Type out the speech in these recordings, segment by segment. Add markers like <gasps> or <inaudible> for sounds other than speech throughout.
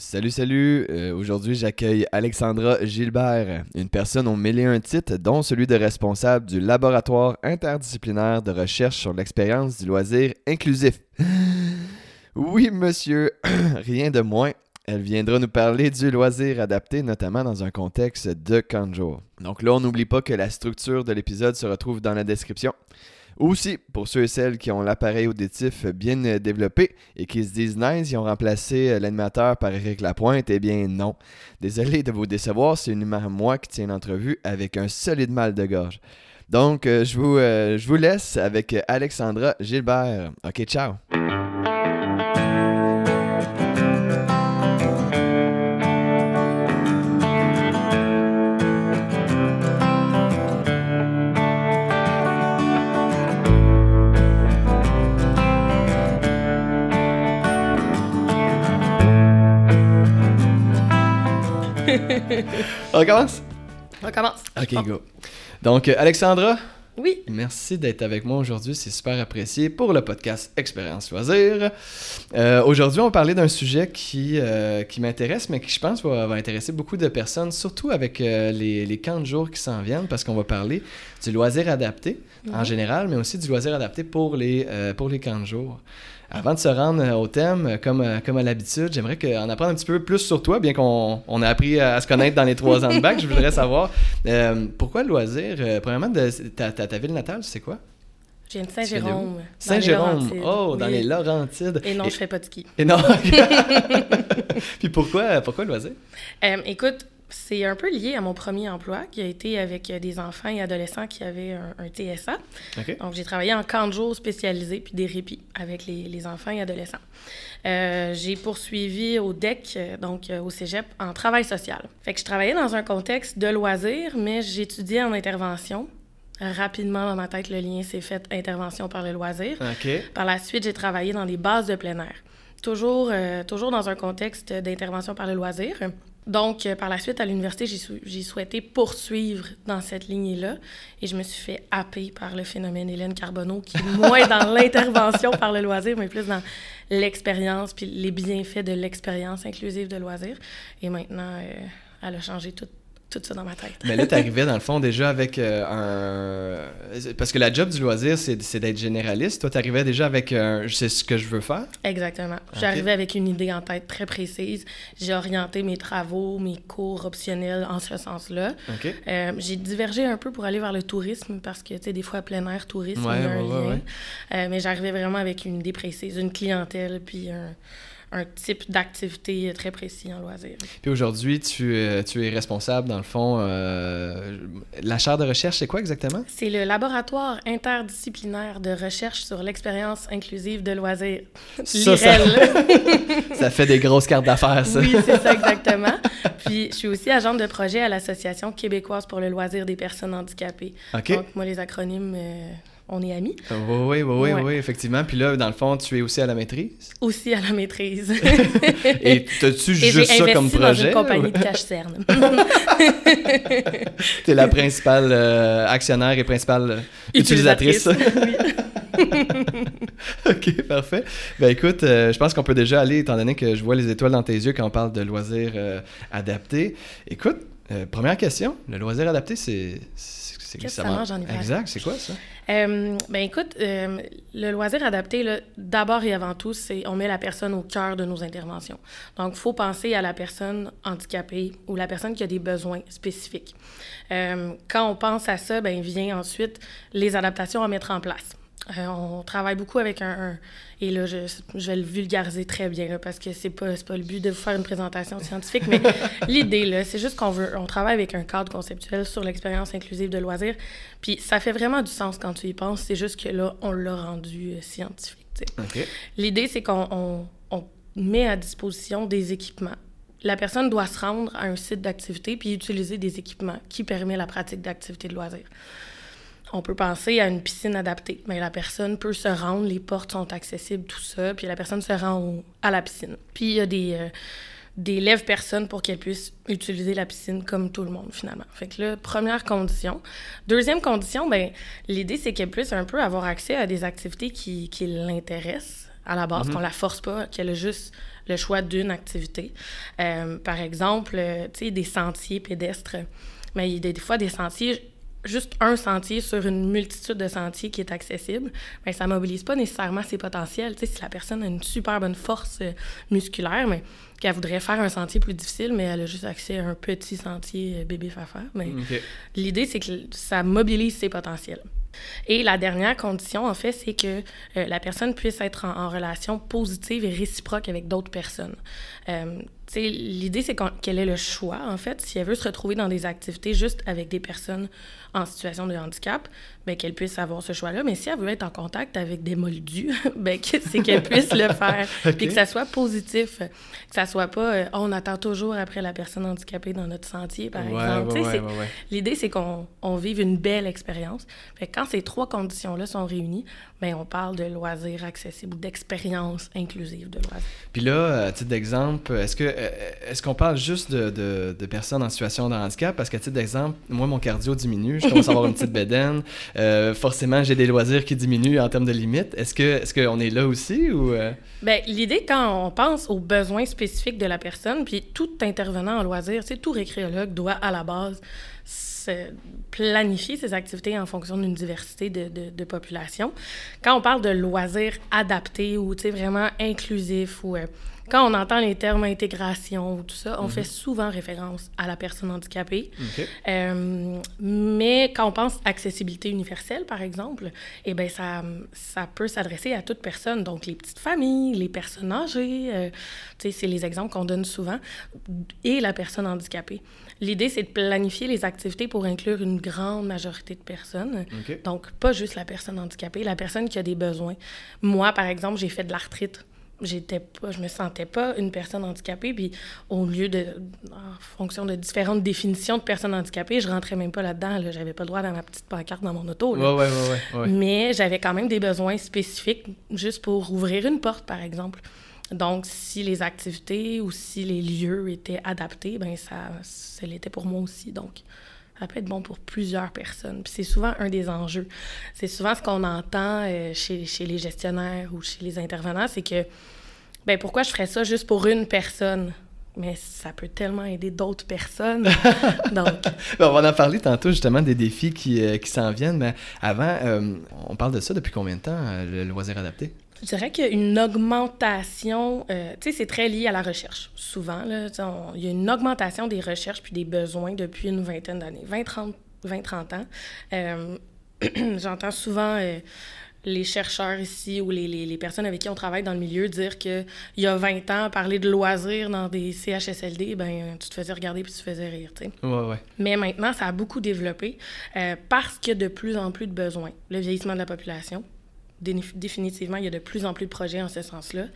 Salut, salut. Euh, Aujourd'hui, j'accueille Alexandra Gilbert, une personne aux mille et un titres, dont celui de responsable du laboratoire interdisciplinaire de recherche sur l'expérience du loisir inclusif. <gasps> Oui, monsieur, <clears throat> rien de moins. Elle viendra nous parler du loisir adapté, notamment dans un contexte de jour. Donc là, on n'oublie pas que la structure de l'épisode se retrouve dans la description. Aussi, pour ceux et celles qui ont l'appareil auditif bien euh, développé et qui se disent nice, ils ont remplacé euh, l'animateur par Eric Lapointe, eh bien non. Désolé de vous décevoir, c'est uniquement moi qui tiens l'entrevue avec un solide mal de gorge. Donc, euh, je, vous, je vous laisse avec Alexandra Gilbert. Ok, ciao. <laughs> On commence? On commence. Ok, go. Donc, euh, Alexandra, Oui. Merci d'être avec moi aujourd'hui, c'est super apprécié pour le podcast Expérience Loisir. Euh, aujourd'hui, on va parler d'un sujet qui, euh, qui m'intéresse, mais qui je pense va, va intéresser beaucoup de personnes, surtout avec euh, les, les camps de jour qui s'en viennent, parce qu'on va parler du loisir adapté en général, mais aussi du loisir adapté pour les, pour les camps de jour. Avant de se rendre euh, au thème, euh, comme, euh, comme à l'habitude, j'aimerais qu'on apprenne un petit peu plus sur toi, bien qu'on on a appris à, à se connaître dans les trois ans de bac. Je voudrais savoir euh, pourquoi le loisir. euh, premièrement, de, ta, ta, ta ville natale, c'est quoi? Je viens de Saint-Jérôme. Saint-Jérôme. Oh, dans Oui. les Laurentides. Et non, je fais pas de ski. Et non. <laughs> Puis pourquoi, pourquoi le loisir? Euh, écoute, c'est un peu lié à mon premier emploi qui a été avec des enfants et adolescents qui avaient un, un TSA. Donc, j'ai travaillé en camp de jour spécialisé puis des répits avec les, les enfants et adolescents. Euh, j'ai poursuivi au DEC, donc euh, au cégep, en travail social. Fait que je travaillais dans un contexte de loisirs, mais j'étudiais en intervention. Rapidement, dans ma tête, le lien s'est fait intervention par le loisir. Par la suite, j'ai travaillé dans des bases de plein air, toujours, euh, toujours dans un contexte d'intervention par le loisir. Donc, euh, par la suite, à l'université, j'ai sou- j'ai souhaité poursuivre dans cette lignée-là et je me suis fait happer par le phénomène Hélène Carbonneau, qui est moins dans <laughs> l'intervention par le loisir, mais plus dans l'expérience puis les bienfaits de l'expérience inclusive de loisir. Et maintenant, euh, elle a changé tout, tout ça dans ma tête. Mais là, <laughs> t'arrivais dans le fond déjà avec euh, un. Parce que la job du loisir, c'est d'être généraliste. Toi, t'arrivais déjà avec un. Je sais ce que je veux faire? Exactement. J'arrivais avec une idée en tête très précise. J'ai orienté mes travaux, mes cours optionnels en ce sens-là. Ok. Euh, j'ai divergé un peu pour aller vers le tourisme parce que, tu sais, des fois, plein air, tourisme, Ouais, il y a un ouais, lien. ouais. Euh, mais j'arrivais vraiment avec une idée précise, une clientèle, puis un, un type d'activité très précis en loisir. Puis aujourd'hui, tu, euh, tu es responsable, dans le fond. euh, la chaire de recherche, c'est quoi exactement? C'est le laboratoire interdisciplinaire de recherche sur l'expérience inclusive de loisirs. Ça, ça-. <laughs> Ça fait des grosses cartes d'affaires, ça. Oui, c'est ça exactement. Puis je suis aussi agente de projet à l'Association québécoise pour le loisir des personnes handicapées. Ok. Donc moi, les acronymes, euh, on est amis. Oui, oui, oui, oui, Ouais. oui, effectivement. Puis là, dans le fond, tu es aussi à la maîtrise. Aussi à la maîtrise. <laughs> Et t'as-tu juste ça comme dans projet? une compagnie de cache-cerne. <laughs> T'es la principale euh, actionnaire et principale euh, utilisatrice. oui. <laughs> ok, parfait. Ben écoute, euh, je pense qu'on peut déjà aller, étant donné que je vois les étoiles dans tes yeux quand on parle de loisirs euh, adaptés. Écoute, première question, le loisir adapté, c'est... c'est- Qu'est-ce que ça mange- mange en hiver? Exact, c'est quoi ça? Euh, ben écoute, euh, le loisir adapté, là, d'abord et avant tout, c'est on met la personne au cœur de nos interventions. Donc, il faut penser à la personne handicapée ou la personne qui a des besoins spécifiques. Euh, quand on pense à ça, ben vient ensuite les adaptations à mettre en place. Euh, on travaille beaucoup avec un, un- et là je, je vais le vulgariser très bien là, parce que c'est pas pas le but de vous faire une présentation scientifique mais <laughs> l'idée là c'est juste qu'on veut on travaille avec un cadre conceptuel sur l'expérience inclusive de loisirs puis ça fait vraiment du sens quand tu y penses c'est juste que là on l'a rendu euh, scientifique. L'idée, c'est qu'on on- on met à disposition des équipements. La personne doit se rendre à un site d'activité puis utiliser des équipements qui permettent la pratique d'activités de loisirs. On peut penser à une piscine adaptée. Mais la personne peut se rendre, les portes sont accessibles, tout ça, puis la personne se rend au- à la piscine. Puis il y a des, euh, des lève-personnes pour qu'elles puissent utiliser la piscine comme tout le monde, finalement. Fait que là, première condition. Deuxième condition, ben l'idée, c'est qu'elle puisse un peu avoir accès à des activités qui, qui l'intéressent. à la base, qu'on la force pas, qu'elle a juste le choix d'une activité. par exemple, tu sais, des sentiers pédestres. Mais il y a des fois des sentiers, juste un sentier sur une multitude de sentiers qui est accessible, mais ça mobilise pas nécessairement ses potentiels. Tu sais, si la personne a une super bonne force euh, musculaire, mais qu'elle voudrait faire un sentier plus difficile, mais elle a juste accès à un petit sentier euh, bébé fafa. Mais l'idée, c'est que ça mobilise ses potentiels. Et la dernière condition, en fait, c'est que euh, la personne puisse être en, relation positive et réciproque avec d'autres personnes. L'idée, c'est qu'elle ait le choix, en fait, si elle veut se retrouver dans des activités juste avec des personnes en situation de handicap, ben, qu'elle puisse avoir ce choix-là. Mais si elle veut être en contact avec des moldus, <laughs> ben, c'est qu'elle puisse le faire. <laughs> Puis que ça soit positif, que ça soit pas euh, on attend toujours après la personne handicapée dans notre sentier, par exemple. L'idée, c'est qu'on on vive une belle expérience. quand ces trois conditions-là sont réunies, ben, on parle de loisirs accessibles ou d'expérience inclusive de loisirs. Puis là, à titre d'exemple, est-ce que est-ce qu'on parle juste de, de, personnes en situation de handicap? Parce qu'à titre d'exemple, moi, mon cardio diminue, je commence à avoir une petite bédaine. <laughs> Euh, forcément, j'ai des loisirs qui diminuent en termes de limites. Est-ce que est-ce qu'on est là aussi ou... Euh? Bien, l'idée, quand on pense aux besoins spécifiques de la personne, puis tout intervenant en loisirs, tout récréologue doit, à la base, planifier ses activités en fonction d'une diversité de, de, de, population. Quand on parle de loisirs adaptés ou vraiment inclusifs ou quand on entend les termes intégration ou tout ça, on mhm. fait souvent référence à la personne handicapée. Euh, mais quand on pense accessibilité universelle, par exemple, eh bien, ça, ça peut s'adresser à toute personne. Donc, les petites familles, les personnes âgées, euh, c'est les exemples qu'on donne souvent, et la personne handicapée. L'idée, c'est de planifier les activités pour inclure une grande majorité de personnes. Donc, pas juste la personne handicapée, la personne qui a des besoins. Moi, par exemple, j'ai fait de l'arthrite j'étais pas, je me sentais pas une personne handicapée. Puis au lieu de, en fonction de différentes définitions de personnes handicapées, je rentrais même pas là-dedans. Là. J'avais pas le droit dans ma petite pancarte dans mon auto. Ouais, ouais, ouais, Mais j'avais quand même des besoins spécifiques juste pour ouvrir une porte, par exemple. Donc, si les activités ou si les lieux étaient adaptés, ben ça, ça l'était pour moi aussi. Donc, ça peut être bon pour plusieurs personnes. Puis c'est souvent un des enjeux. C'est souvent ce qu'on entend euh, chez, chez, les gestionnaires ou chez les intervenants, c'est que, ben pourquoi je ferais ça juste pour une personne? Mais ça peut tellement aider d'autres personnes. <laughs> Donc... Ben, on va en parler tantôt, justement, des défis qui, euh, qui s'en viennent. Mais avant, euh, on parle de ça depuis combien de temps, le loisir adapté? Je dirais qu'il y a une augmentation, euh, tu sais, c'est très lié à la recherche. Souvent, il y a une augmentation des recherches puis des besoins depuis une vingtaine d'années, 20-30 20, ans. Euh, <clears throat> j'entends souvent euh, les chercheurs ici ou les, les, les, personnes avec qui on travaille dans le milieu dire qu'il y a 20 ans, parler de loisirs dans des CHSLD, ben tu te faisais regarder puis tu te faisais rire, tu sais. Ouais, ouais. Mais maintenant, ça a beaucoup développé parce qu'il y a de plus en plus de besoins. Le vieillissement de la population, définitivement, il y a de plus en plus de projets en ce sens-là.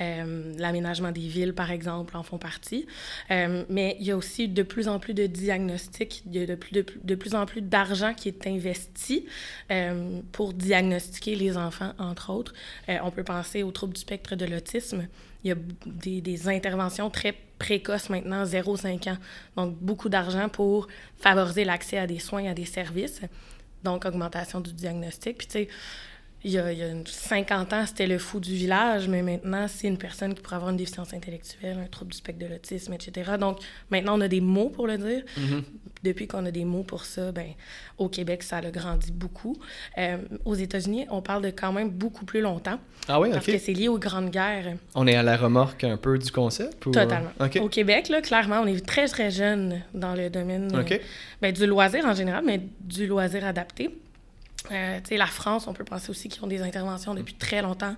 Euh, l'aménagement des villes, par exemple, en font partie. Euh, mais il y a aussi de plus en plus de diagnostics, il y a de plus, de, plus en plus d'argent qui est investi euh, pour diagnostiquer les enfants, entre autres. on peut penser aux troubles du spectre de l'autisme. Il y a des, des interventions très précoces maintenant, 0-5 ans. Donc, beaucoup d'argent pour favoriser l'accès à des soins, à des services. Donc, augmentation du diagnostic. Puis, tu sais, il y, a, 50 ans, c'était le fou du village, mais maintenant, c'est une personne qui pourrait avoir une déficience intellectuelle, un trouble du spectre de l'autisme, etc. Donc, maintenant, on a des mots pour le dire. Mm-hmm. Depuis qu'on a des mots pour ça, ben, au Québec, ça a grandi beaucoup. Euh, aux États-Unis, on parle de quand même beaucoup plus longtemps. Ah oui, OK. Parce que c'est lié aux grandes guerres. On est à la remorque un peu du concept? Totalement. Au Québec, là, clairement, on est très, très jeune dans le domaine euh, ben, du loisir en général, mais du loisir adapté. Euh, la France, on peut penser aussi qu'ils ont des interventions depuis très longtemps.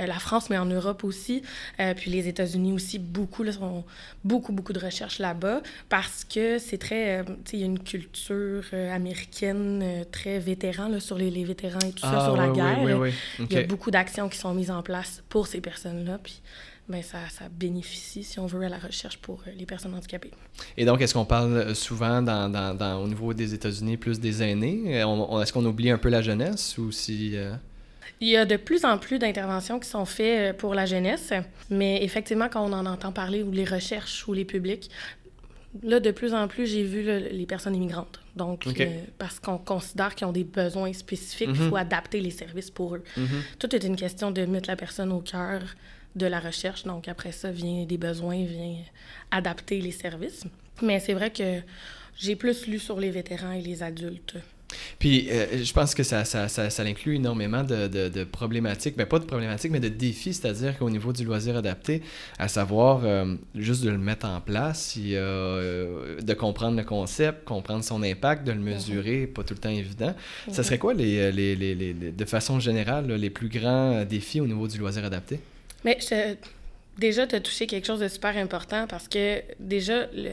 Euh, la France, mais en Europe aussi. Euh, puis les États-Unis aussi, beaucoup, là, sont beaucoup, beaucoup de recherches là-bas parce que c'est très. Il y a une culture américaine très vétéran là, sur les, les, vétérans et tout ça, ah, sur la guerre. Il y a beaucoup d'actions qui sont mises en place pour ces personnes-là. Puis ben ça, ça, bénéficie, si on veut, à la recherche pour euh, les personnes handicapées. Et donc, est-ce qu'on parle euh, souvent dans, dans, dans, au niveau des États-Unis plus des aînés? Euh, est-ce qu'on oublie un peu la jeunesse ou si... Il y a de plus en plus d'interventions qui sont faites pour la jeunesse, mais effectivement, quand on en entend parler, ou les recherches ou les publics, là, de plus en plus, j'ai vu les personnes immigrantes. Donc, parce qu'on considère qu'ils ont des besoins spécifiques, il faut adapter les services pour eux. Tout est une question de mettre la personne au cœur de la recherche. Donc, après ça, vient des besoins, vient adapter les services. Mais c'est vrai que j'ai plus lu sur les vétérans et les adultes. Puis, euh, je pense que ça, ça, ça, ça inclut énormément de, de, problématiques, mais pas de problématiques, mais de défis, c'est-à-dire qu'au niveau du loisir adapté, à savoir euh, juste de le mettre en place, euh, de comprendre le concept, comprendre son impact, de le mesurer, pas tout le temps évident. Ça serait quoi, les, les, les, les de façon générale, les plus grands défis au niveau du loisir adapté? Mais déjà, tu as touché quelque chose de super important parce que déjà, le,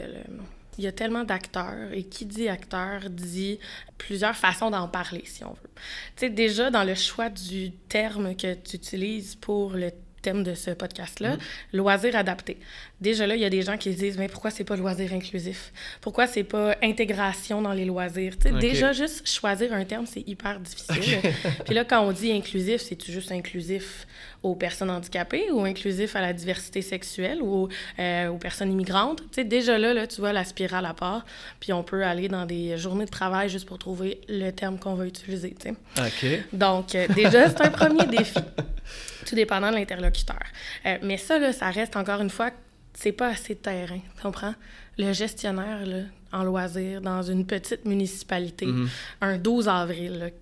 il y a tellement d'acteurs et qui dit acteur dit plusieurs façons d'en parler, si on veut. Tu sais, déjà, dans le choix du terme que tu utilises pour le thème de ce podcast-là, mm-hmm. loisir adapté. Déjà là, il y a des gens qui se disent mais pourquoi c'est pas loisir inclusif? Pourquoi c'est pas intégration dans les loisirs? Déjà juste choisir un terme, c'est hyper difficile. Puis là quand on dit inclusif, c'est juste inclusif? Aux personnes handicapées ou inclusif à la diversité sexuelle ou euh, aux personnes immigrantes. Tu déjà là, là, tu vois la spirale à part, puis on peut aller dans des journées de travail juste pour trouver le terme qu'on veut utiliser, OK. Donc, euh, déjà, c'est un premier défi, <laughs> tout dépendant de l'interlocuteur. Euh, mais ça, là, ça reste encore une fois, c'est pas assez de terrain, tu comprends? Le gestionnaire, là, en loisir, dans une petite municipalité, mm-hmm. un 12 avril,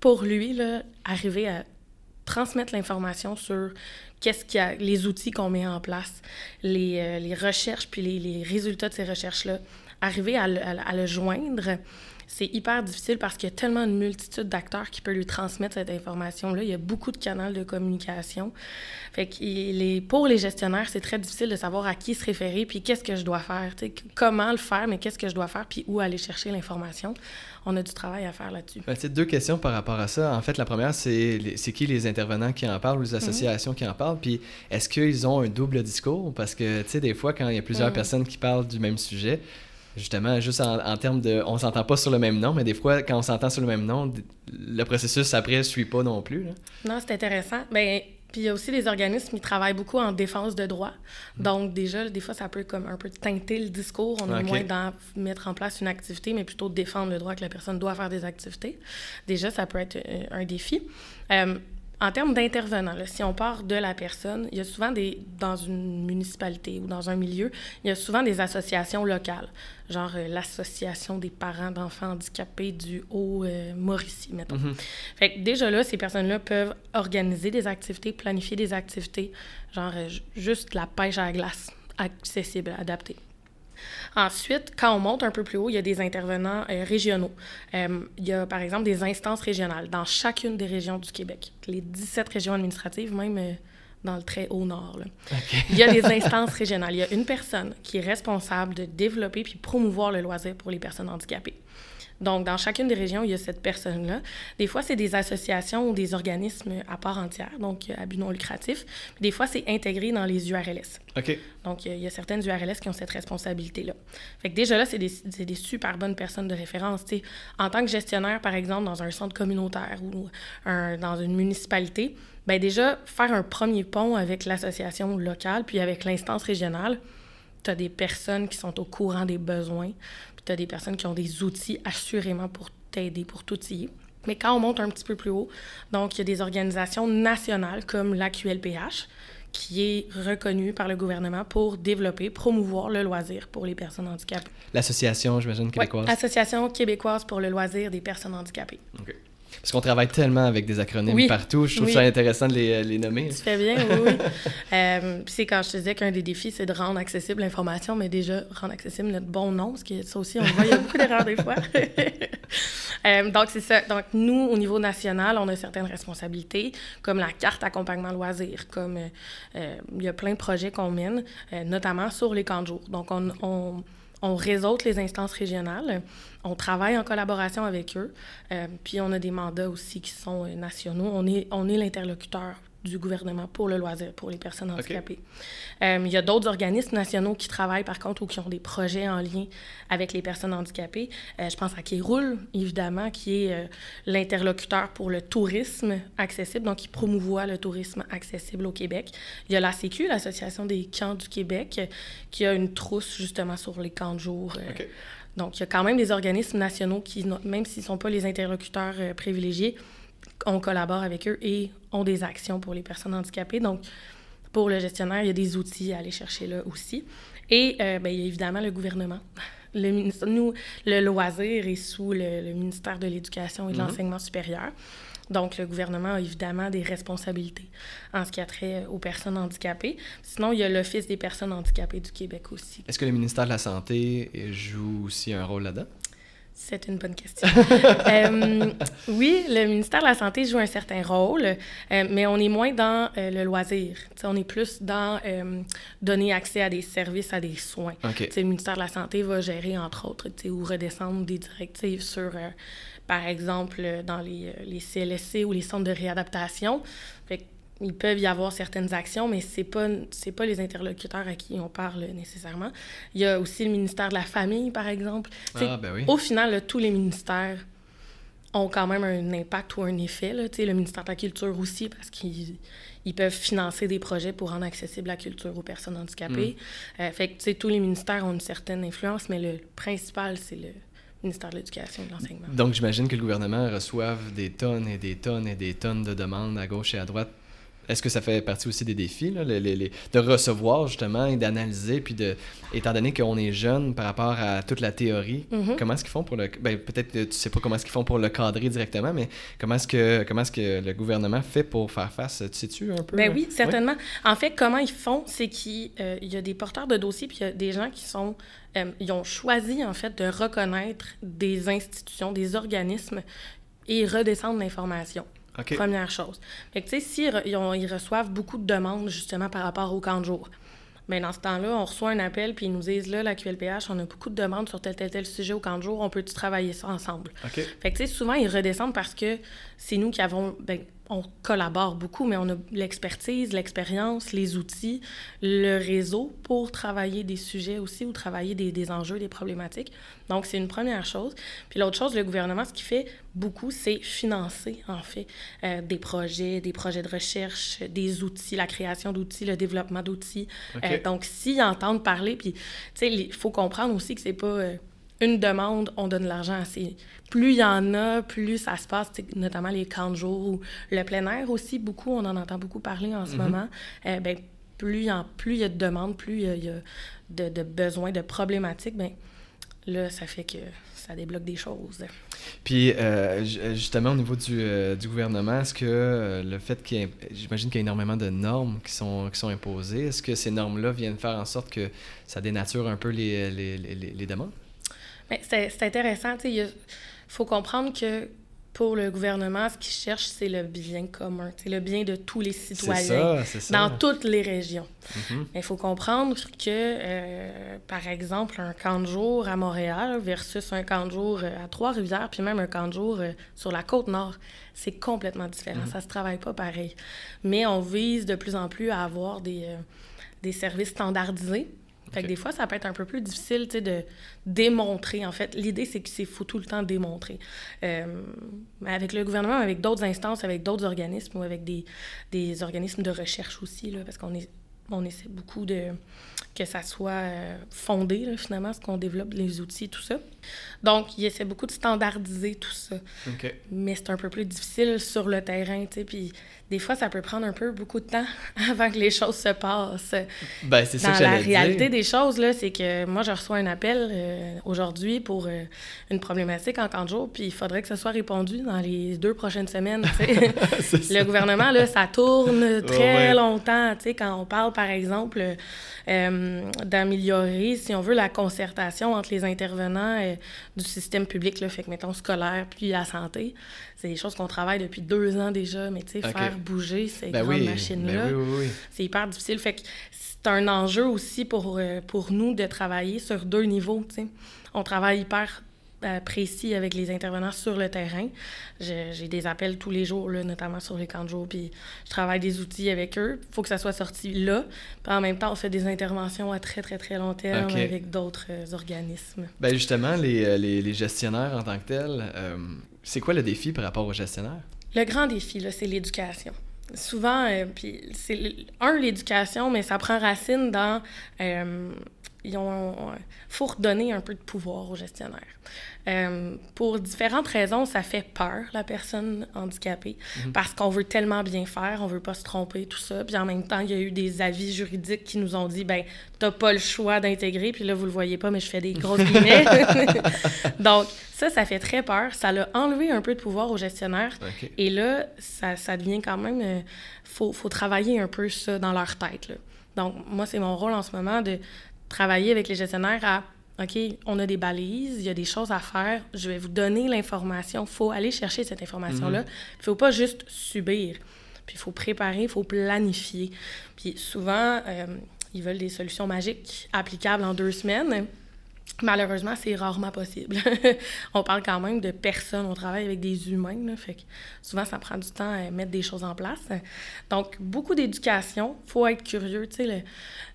pour lui, là, arriver à transmettre l'information sur qu'est-ce qu'il y a, les outils qu'on met en place, les, euh, les recherches, puis les, les, résultats de ces recherches-là, arriver à à le joindre c'est hyper difficile parce qu'il y a tellement une multitude d'acteurs qui peuvent lui transmettre cette information-là. Il y a beaucoup de canaux de communication. Fait que pour les gestionnaires, c'est très difficile de savoir à qui se référer, puis qu'est-ce que je dois faire, comment le faire, mais qu'est-ce que je dois faire, puis où aller chercher l'information. On a du travail à faire là-dessus. Ben, deux questions par rapport à ça. En fait, la première, c'est c'est qui les intervenants qui en parlent ou les mhm. associations qui en parlent, puis est-ce qu'ils ont un double discours? Parce que, tu sais, des fois, quand il y a plusieurs mhm. personnes qui parlent du même sujet, justement, juste en, termes de. On s'entend pas sur le même nom, mais des fois, quand on s'entend sur le même nom, le processus après ne suit pas non plus. Non, c'est intéressant. mais ben, puis il y a aussi des organismes qui travaillent beaucoup en défense de droit. Mm. Donc, déjà, des fois, ça peut comme un peu teinter le discours. On est moins dans mettre en place une activité, mais plutôt défendre le droit que la personne doit faire des activités. Déjà, ça peut être euh, un défi. Euh, en termes d'intervenants, si on part de la personne, il y a souvent des, dans une municipalité ou dans un milieu, il y a souvent des associations locales, genre euh, l'association des parents d'enfants handicapés du Haut-Mauricie, mettons. Mm-hmm. Fait que déjà là, ces personnes-là peuvent organiser des activités, planifier des activités, genre euh, juste la pêche à la glace, accessible, adaptée. Ensuite, quand on monte un peu plus haut, il y a des intervenants euh, régionaux. Euh, il y a, par exemple, des instances régionales dans chacune des régions du Québec. Les 17 régions administratives, même euh, dans le très haut nord. Il y a des instances régionales. Il y a une personne qui est responsable de développer puis promouvoir le loisir pour les personnes handicapées. Donc, dans chacune des régions, il y a cette personne-là. Des fois, c'est des associations ou des organismes à part entière, donc à but non lucratif. Des fois, c'est intégré dans les URLS. OK. Donc, il y, a certaines URLS qui ont cette responsabilité-là. Fait que déjà là, c'est des, des, super bonnes personnes de référence. en tant que gestionnaire, par exemple, dans un centre communautaire ou dans une municipalité, bien déjà, faire un premier pont avec l'association locale puis avec l'instance régionale, tu as des personnes qui sont au courant des besoins, tu as des personnes qui ont des outils assurément pour t'aider, pour t'outiller. Mais quand on monte un petit peu plus haut, donc il y a des organisations nationales comme la QLPH, qui est reconnue par le gouvernement pour développer, promouvoir le loisir pour les personnes handicapées. L'association, j'imagine, québécoise. Ouais, Association québécoise pour le loisir des personnes handicapées. Parce qu'on travaille tellement avec des acronymes partout, je trouve ça intéressant de les, les, nommer. Tu fais bien, oui. <laughs> euh, c'est quand je te disais qu'un des défis, c'est de rendre accessible l'information, mais déjà rendre accessible notre bon nom, parce que ça aussi, on voit, il y a beaucoup d'erreurs des fois. <laughs> euh, donc, c'est ça. Donc, nous, au niveau national, on a certaines responsabilités, comme la carte accompagnement loisir, comme euh, euh, il y a plein de projets qu'on mène, euh, notamment sur les camps de jour. Donc, on, on on réseaute les instances régionales, on travaille en collaboration avec eux, euh, puis on a des mandats aussi qui sont euh, nationaux. On est, on est l'interlocuteur du gouvernement pour le loisir, pour les personnes handicapées. Euh, il y a d'autres organismes nationaux qui travaillent, par contre, ou qui ont des projets en lien avec les personnes handicapées. Euh, je pense à Kéroul, évidemment, qui est euh, l'interlocuteur pour le tourisme accessible, donc qui promouvoit le tourisme accessible au Québec. Il y a l'ACQ, l'Association des camps du Québec, qui a une trousse justement sur les camps de jour. Donc, il y a quand même des organismes nationaux qui, même s'ils ne sont pas les interlocuteurs privilégiés, on collabore avec eux et ont des actions pour les personnes handicapées. Donc, pour le gestionnaire, il y a des outils à aller chercher là aussi. Et euh, bien, il y a évidemment le gouvernement. <laughs> Le nous, le loisir est sous le, ministère de l'Éducation et de mhm. l'Enseignement supérieur. Donc, le gouvernement a évidemment des responsabilités en ce qui a trait aux personnes handicapées. Sinon, il y a l'Office des personnes handicapées du Québec aussi. Est-ce que le ministère de la Santé joue aussi un rôle là-dedans? C'est une bonne question. <laughs> Euh, oui, le ministère de la Santé joue un certain rôle, euh, mais on est moins dans euh, le loisir. on est plus dans donner accès à des services, à des soins. Le ministère de la Santé va gérer, entre autres, ou redescendre des directives sur, par exemple, dans les, les, CLSC ou les centres de réadaptation. Fait il peut y avoir certaines actions, mais c'est pas c'est pas les interlocuteurs à qui on parle nécessairement. Il y a aussi le ministère de la Famille, par exemple. Ah, ben oui. Au final, tous les ministères ont quand même un impact ou un effet. Là. Le ministère de la Culture aussi, parce qu'ils ils peuvent financer des projets pour rendre accessible la culture aux personnes handicapées. Mm. Euh, fait que tous les ministères ont une certaine influence, mais le principal, c'est le ministère de l'Éducation et de l'Enseignement. Donc, j'imagine que le gouvernement reçoive des tonnes et des tonnes et des tonnes de demandes à gauche et à droite est-ce que ça fait partie aussi des défis, là, les, de recevoir justement et d'analyser, puis de, étant donné qu'on est jeune par rapport à toute la théorie, mm-hmm. comment est-ce qu'ils font pour le, ben, peut-être tu sais pas comment est-ce qu'ils font pour le cadrer directement, mais comment est-ce que comment est-ce que le gouvernement fait pour faire face, tu sais-tu un peu? Ben oui, certainement. En fait, comment ils font, c'est qu'il euh, y a des porteurs de dossiers, puis il y a des gens qui sont, euh, ils ont choisi en fait de reconnaître des institutions, des organismes et redescendre l'information. Première chose. Fait que, tu sais, s'ils ils reçoivent beaucoup de demandes, justement, par rapport au camp de jour, bien, dans ce temps-là, on reçoit un appel, puis ils nous disent, là, la QLPH, on a beaucoup de demandes sur tel, tel, tel sujet au camp de jour, on peut-tu travailler ça ensemble? Fait que, tu sais, souvent, ils redescendent parce que c'est nous qui avons, ben, on collabore beaucoup, mais on a l'expertise, l'expérience, les outils, le réseau pour travailler des sujets aussi ou travailler des, des enjeux, des problématiques. Donc, c'est une première chose. Puis l'autre chose, le gouvernement, ce qui fait beaucoup, c'est financer, en fait, euh, des projets, des projets de recherche, des outils, la création d'outils, le développement d'outils. Euh, donc, s'ils entendent parler, puis, tu sais, il faut comprendre aussi que c'est pas... Euh, une demande, on donne l'argent. Plus il y en a, plus ça se passe, notamment les camps de jour ou le plein air aussi, beaucoup, on en entend beaucoup parler en ce mhm. moment. Euh, ben, plus il y, a, plus il y a de demandes, plus il y a, de, de, besoins, de problématiques, ben, là, ça fait que ça débloque des choses. Puis, euh, justement, au niveau du, euh, du gouvernement, est-ce que le fait qu'il y ait, j'imagine qu'il y a énormément de normes qui sont, qui sont imposées, est-ce que ces normes-là viennent faire en sorte que ça dénature un peu les, les, les, les demandes? C'est intéressant. Il faut comprendre que pour le gouvernement, ce qu'il cherche, c'est le bien commun, c'est le bien de tous les citoyens dans toutes les régions. Mm-hmm. Il faut comprendre que, euh, par exemple, un camp de jour à Montréal versus un camp de jour euh, à Trois-Rivières, puis même un camp de jour euh, sur la côte nord, c'est complètement différent. Mm-hmm. Ça se travaille pas pareil. Mais on vise de plus en plus à avoir des, des services standardisés fait que des fois, ça peut être un peu plus difficile, de démontrer, en fait. L'idée, c'est qu'il faut tout le temps démontrer. Euh, avec le gouvernement, avec d'autres instances, avec d'autres organismes ou avec des, des organismes de recherche aussi, là, parce qu'on est, on essaie beaucoup de que ça soit euh, fondé, finalement, ce qu'on développe, les outils, tout ça. Donc, il essaie beaucoup de standardiser tout ça. Mais c'est un peu plus difficile sur le terrain, tu sais, puis des fois, ça peut prendre un peu beaucoup de temps <laughs> avant que les choses se passent. Ben, c'est ça que la réalité des choses, là, c'est que moi, je reçois un appel euh, aujourd'hui pour euh, une problématique en 40 jours, puis il faudrait que ça soit répondu dans les deux prochaines semaines, <laughs> Le gouvernement, là, ça tourne très longtemps, tu sais, quand on parle, par exemple, euh, d'améliorer, si on veut, la concertation entre les intervenants du système public, là, fait que, mettons, scolaire, puis la santé. C'est des choses qu'on travaille depuis deux ans déjà, mais tu sais, faire bouger ces ben grandes machines-là, ben c'est hyper difficile. Fait que c'est un enjeu aussi pour, euh, pour nous de travailler sur deux niveaux, tu sais. On travaille hyper euh, précis avec les intervenants sur le terrain. J'ai des appels tous les jours, là, notamment sur les camps de jour, puis je travaille des outils avec eux. Il faut que ça soit sorti là. Puis en même temps, on fait des interventions à très, très, très long terme avec d'autres euh, organismes. Ben justement, les, les, les, gestionnaires en tant que tels, c'est quoi le défi par rapport aux gestionnaires? Le grand défi, c'est l'éducation souvent, puis c'est un l'éducation, mais ça prend racine dans il faut redonner un peu de pouvoir aux gestionnaires. Euh, pour différentes raisons, ça fait peur, la personne handicapée, mhm. parce qu'on veut tellement bien faire, on veut pas se tromper, tout ça. Puis en même temps, il y a eu des avis juridiques qui nous ont dit, ben, t'as pas le choix d'intégrer. Puis là, vous le voyez pas, mais je fais des grosses <laughs> guillemets. <laughs> Donc, ça, ça fait très peur. Ça l'a enlevé un peu de pouvoir aux gestionnaires. Et là, ça, ça, devient quand même... Il euh, faut, faut, travailler un peu ça dans leur tête. Là. Donc, moi, c'est mon rôle en ce moment de travailler avec les gestionnaires à OK, on a des balises, il y a des choses à faire, je vais vous donner l'information. Il faut aller chercher cette information-là. Mhm. Il ne faut pas juste subir. Puis il faut préparer, il faut planifier. Puis souvent, euh, ils veulent des solutions magiques applicables en deux semaines. Malheureusement, c'est rarement possible. <laughs> on parle quand même de personnes, on travaille avec des humains, là, fait que souvent ça prend du temps à mettre des choses en place. Donc, beaucoup d'éducation, faut être curieux. Tu sais,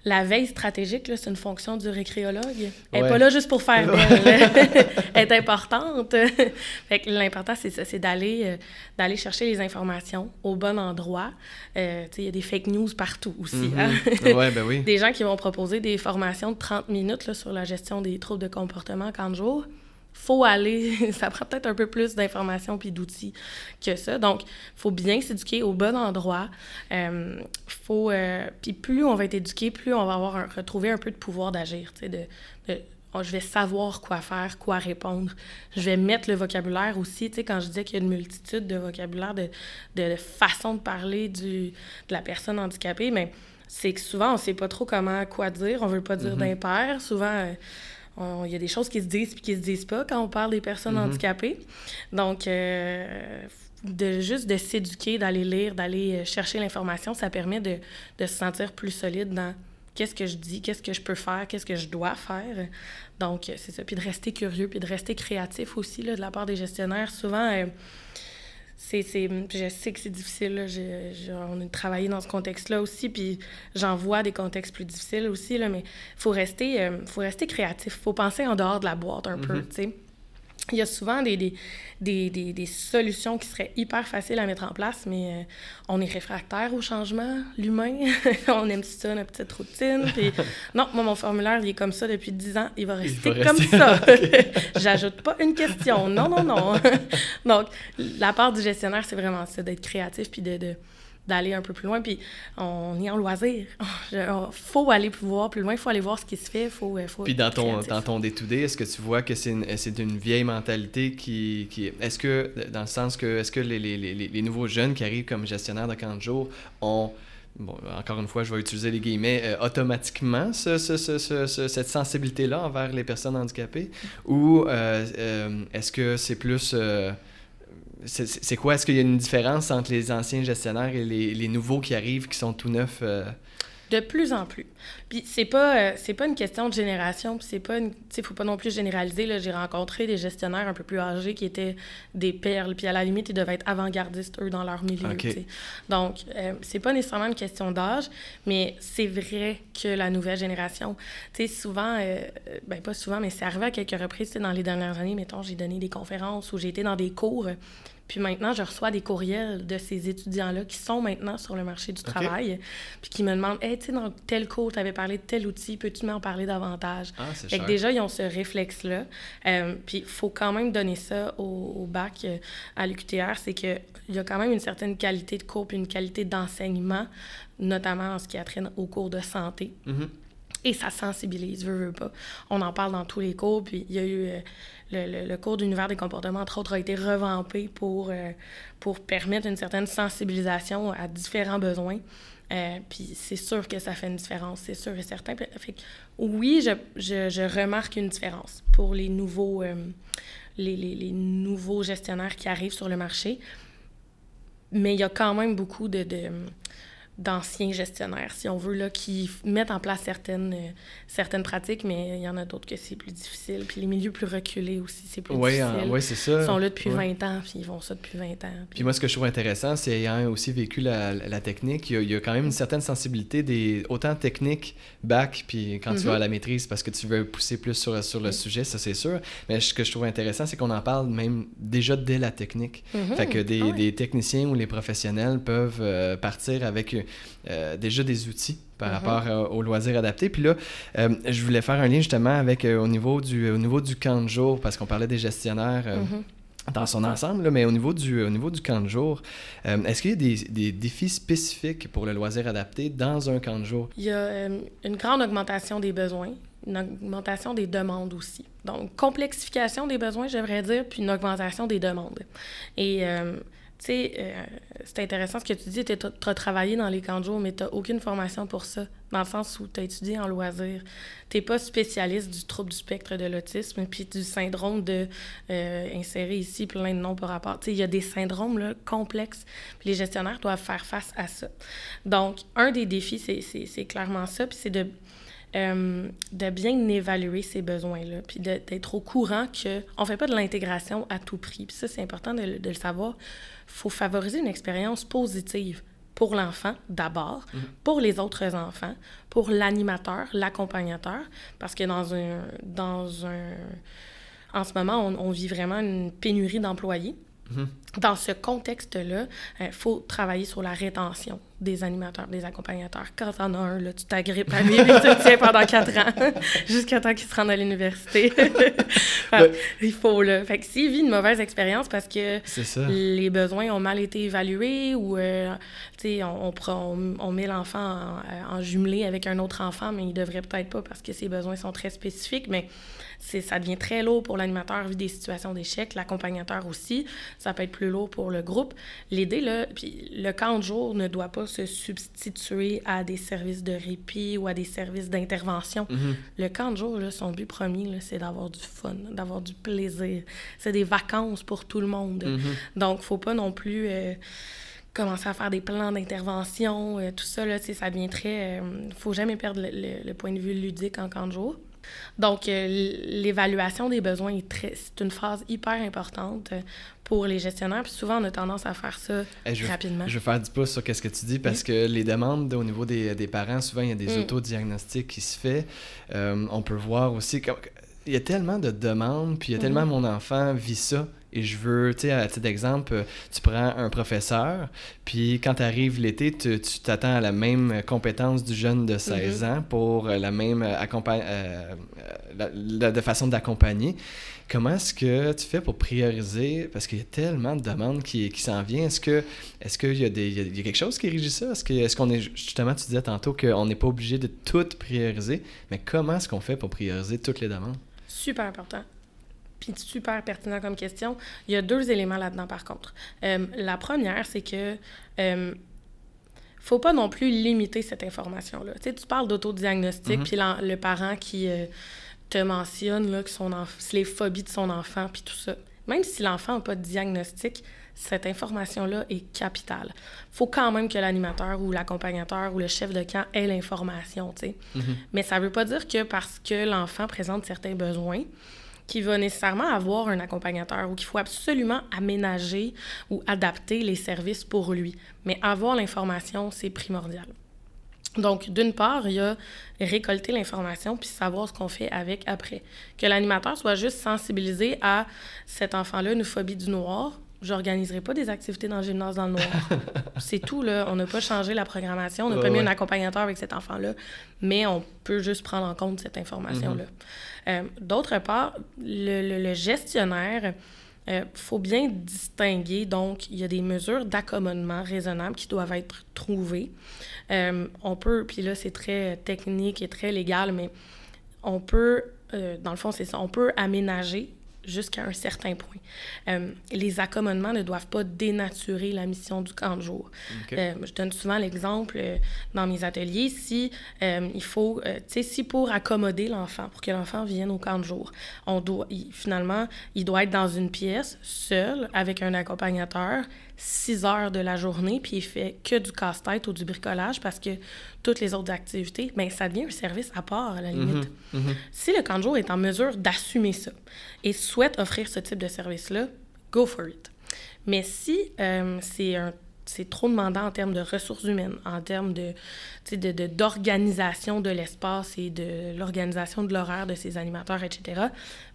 la veille stratégique, c'est une fonction du récréologue. Elle n'est pas là juste pour faire belle. <laughs> Elle est importante. <laughs> fait que l'important, c'est ça, c'est d'aller, euh, d'aller chercher les informations au bon endroit. Euh, il y a des fake news partout aussi. Hein? ben oui. Des gens qui vont proposer des formations de 30 minutes là, sur la gestion des troubles de comportement quand jour faut aller, <laughs> ça prend peut-être un peu plus d'informations puis d'outils que ça. Donc, il faut bien s'éduquer au bon endroit. Euh, faut, euh, puis plus on va être éduqué, plus on va avoir retrouvé un peu de pouvoir d'agir, tu sais, de, oh, je vais savoir quoi faire, quoi répondre. Je vais mettre le vocabulaire aussi, tu sais, quand je disais qu'il y a une multitude de vocabulaire, de, de, façons de parler du, de la personne handicapée, mais c'est que souvent, on sait pas trop comment, quoi dire, on veut pas dire mm-hmm. d'impair. Souvent... Euh, il y a des choses qui se disent et qui se disent pas quand on parle des personnes mm-hmm. handicapées. Donc, euh, de juste de s'éduquer, d'aller lire, d'aller euh, chercher l'information, ça permet de, de, se sentir plus solide dans qu'est-ce que je dis, qu'est-ce que je peux faire, qu'est-ce que je dois faire. Donc, c'est ça. Puis de rester curieux, puis de rester créatif aussi, là, de la part des gestionnaires. Souvent, euh, c'est, je sais que c'est difficile. Là. on a travaillé dans ce contexte-là aussi, puis j'en vois des contextes plus difficiles aussi, là, mais il faut rester, euh, faut rester créatif. Il faut penser en dehors de la boîte un peu, mm-hmm. tu sais il y a souvent des, des, des, des, solutions qui seraient hyper faciles à mettre en place, mais euh, on est réfractaire au changement, l'humain. <laughs> on aime ça, notre petite routine. Puis, <laughs> non, moi, mon formulaire, il est comme ça depuis 10 ans. Il va rester comme ça. <laughs> J'ajoute pas une question. Non, non, non. Donc, la part du gestionnaire, c'est vraiment ça, d'être créatif puis de, de d'aller un peu plus loin. Puis on est en loisir. <laughs> Il faut aller plus voir plus loin, il faut aller voir ce qui se fait. Faut, euh, faut Puis dans ton, dans ton day-to-day, est-ce que tu vois que c'est une, une vieille mentalité qui... qui est-ce que, dans le sens que, est-ce que les, les, les, les, nouveaux jeunes qui arrivent comme gestionnaires de camp de jour ont... Bon, encore une fois, je vais utiliser les guillemets, euh, automatiquement ce, ce, ce, cette sensibilité-là envers les personnes handicapées? Ou euh, est-ce que c'est plus c'est quoi? Est-ce qu'il y a une différence entre les anciens gestionnaires et les, nouveaux qui arrivent, qui sont tout neufs? Euh? De plus en plus. Puis c'est pas, euh, c'est pas une question de génération, puis c'est pas une... Tu faut pas non plus généraliser, là. J'ai rencontré des gestionnaires un peu plus âgés qui étaient des perles, puis à la limite, ils devaient être avant-gardistes, eux, dans leur milieu, Donc, euh, c'est pas nécessairement une question d'âge, mais c'est vrai que la nouvelle génération... Tu sais, souvent... ben, pas souvent, mais c'est arrivé à quelques reprises, dans les dernières années, mettons, j'ai donné des conférences ou j'ai été dans des cours... Puis maintenant, je reçois des courriels de ces étudiants-là qui sont maintenant sur le marché du travail, puis qui me demandent Hey, tu sais, dans tel cours, tu avais parlé de tel outil, peux-tu m'en parler davantage? Ah, Fait que déjà, ils ont ce réflexe-là. Euh, puis il faut quand même donner ça au, bac euh, à l'UQTR c'est qu'il y a quand même une certaine qualité de cours puis une qualité d'enseignement, notamment en ce qui a trait au cours de santé. Mm-hmm. Et ça sensibilise, veut, veut pas. On en parle dans tous les cours, puis il y a eu euh, le, cours d'univers des comportements, entre autres, a été revampé pour, euh, pour permettre une certaine sensibilisation à différents besoins. Euh, puis c'est sûr que ça fait une différence, c'est sûr et certain. Oui, je, je, je, remarque une différence pour les nouveaux, les, les, les, nouveaux gestionnaires qui arrivent sur le marché. Mais il y a quand même beaucoup de d'anciens gestionnaires, si on veut, là, qui mettent en place certaines, euh, certaines pratiques, mais il y en a d'autres que c'est plus difficile. Puis les milieux plus reculés aussi, c'est plus difficile. Oui, c'est ça. Ils sont là depuis 20 ans, puis ils font ça depuis 20 ans. Puis, moi, ce que je trouve intéressant, c'est ayant aussi vécu la, la technique, il y, a, quand même une certaine sensibilité, des, autant technique, bac, puis quand tu vas à la maîtrise, parce que tu veux pousser plus sur, sur le sujet, ça c'est sûr. Mais ce que je trouve intéressant, c'est qu'on en parle même déjà dès la technique. Mm-hmm. Fait que des, ah des, techniciens ou les professionnels peuvent euh, partir avec euh, déjà des outils par mm-hmm. rapport euh, aux loisirs adaptés. Puis là, euh, je voulais faire un lien justement avec au, niveau du, au niveau du camp de jour, parce qu'on parlait des gestionnaires. Mm-hmm. Dans son ensemble, mais au niveau du, au niveau du camp de jour, est-ce qu'il y a des, des, défis spécifiques pour le loisir adapté dans un camp de jour? Il y a une grande augmentation des besoins, une augmentation des demandes aussi. Donc, complexification des besoins, j'aimerais dire, puis une augmentation des demandes. Et tu sais, euh, c'est intéressant ce que tu dis, tu as travaillé dans les camps de jour, mais tu n'as aucune formation pour ça, dans le sens où tu as étudié en loisir. Tu n'es pas spécialiste du trouble du spectre de l'autisme, puis du syndrome de euh, insérer ici plein de noms par rapport. Tu sais, il y a des syndromes là, complexes, puis les gestionnaires doivent faire face à ça. Donc, un des défis, c'est clairement ça, puis c'est de euh, de bien évaluer ces besoins-là, puis d'être au courant qu'on ne fait pas de l'intégration à tout prix. Puis ça, c'est important de, de, le savoir faut favoriser une expérience positive pour l'enfant d'abord, mhm. pour les autres enfants, pour l'animateur, l'accompagnateur, parce que dans un, dans un, en ce moment, on vit vraiment une pénurie d'employés. Mhm. Dans ce contexte-là, il euh, faut travailler sur la rétention des animateurs, des accompagnateurs. Quand t'en as un, là, tu t'agrippes à lui et tu le tiens pendant quatre ans, <laughs> jusqu'à temps qu'il se rende à l'université. <laughs> Il faut, là. Fait que s'il vit une mauvaise expérience parce que les besoins ont mal été évalués ou, euh, tu sais, on, on, on, met l'enfant en, en, jumelé avec un autre enfant, mais il devrait peut-être pas parce que ses besoins sont très spécifiques, mais ça devient très lourd pour l'animateur vu des situations d'échec, l'accompagnateur aussi, ça peut être plus lourd pour le groupe. L'idée, là, puis le camp de jour ne doit pas se substituer à des services de répit ou à des services d'intervention. Mm-hmm. Le camp de jour, là, son but premier, c'est d'avoir du fun, d'avoir du plaisir. C'est des vacances pour tout le monde. Mm-hmm. Donc, faut pas non plus... Euh, commencer à faire des plans d'intervention, euh, tout ça, là, ça devient très... Euh, faut jamais perdre le, le, point de vue ludique en camp de jour. Donc, euh, l'évaluation des besoins, c'est une phase hyper importante euh, pour les gestionnaires. Puis souvent, on a tendance à faire ça rapidement. Je vais faire du pouce sur ce que tu dis parce que les demandes au niveau des, des, parents, souvent, il y a des mm. autodiagnostics qui se font. Euh, on peut voir aussi... Il y a tellement de demandes, puis il y a tellement mm-hmm. mon enfant vit ça et je veux, tu sais, à titre d'exemple, euh, tu prends un professeur, puis quand arrive l'été, tu t'attends à la même compétence du jeune de 16 mm-hmm. ans pour euh, la même euh, de façon d'accompagner. Comment est-ce que tu fais pour prioriser? Parce qu'il y a tellement de demandes qui, qui s'en viennent. Est-ce que est-ce qu'il y, a des, y a quelque chose qui régit ça? Est-ce, que, est-ce qu'on est justement, tu disais tantôt qu'on n'est pas obligé de tout prioriser, mais comment est-ce qu'on fait pour prioriser toutes les demandes? Super important puis super pertinent comme question. Il y a deux éléments là-dedans, par contre. Euh, la première, c'est que euh, faut pas non plus limiter cette information-là. Tu sais, tu parles d'autodiagnostic, mm puis le parent qui euh, te mentionne là, que son les phobies de son enfant, puis tout ça. Même si l'enfant n'a pas de diagnostic, cette information-là est capitale. faut quand même que l'animateur ou l'accompagnateur ou le chef de camp ait l'information, tu sais. Mm-hmm. Mais ça veut pas dire que parce que l'enfant présente certains besoins, qu'il va nécessairement avoir un accompagnateur ou qu'il faut absolument aménager ou adapter les services pour lui. Mais avoir l'information, c'est primordial. Donc, d'une part, il y a récolter l'information puis savoir ce qu'on fait avec après. Que l'animateur soit juste sensibilisé à cet enfant-là, une phobie du noir, j'organiserai pas des activités dans le gymnase dans le noir. <laughs> c'est tout, là. On n'a pas changé la programmation, on n'a pas mis un accompagnateur avec cet enfant-là, mais on peut juste prendre en compte cette information-là. Mm-hmm. Euh, d'autre part, le, gestionnaire, il euh, faut bien distinguer, donc, il y a des mesures d'accommodement raisonnables qui doivent être trouvées. Euh, on peut, puis là, c'est très technique et très légal, mais on peut, dans le fond, c'est ça, on peut aménager jusqu'à un certain point. Euh, les accommodements ne doivent pas dénaturer la mission du camp de jour. Euh, je donne souvent l'exemple euh, dans mes ateliers, si il faut, tu sais, si pour accommoder l'enfant, pour que l'enfant vienne au camp de jour, on doit, finalement, il doit être dans une pièce, seul, avec un accompagnateur, six heures de la journée, puis il fait que du casse-tête ou du bricolage parce que toutes les autres activités, bien, ça devient un service à part, à la limite. Mhm, mhm. Si le camp de jour est en mesure d'assumer ça et souhaite offrir ce type de service-là, go for it. Mais si euh, c'est un c'est trop demandant en termes de ressources humaines, en termes de, de, de, d'organisation de l'espace et de l'organisation de l'horaire de ces animateurs, etc.,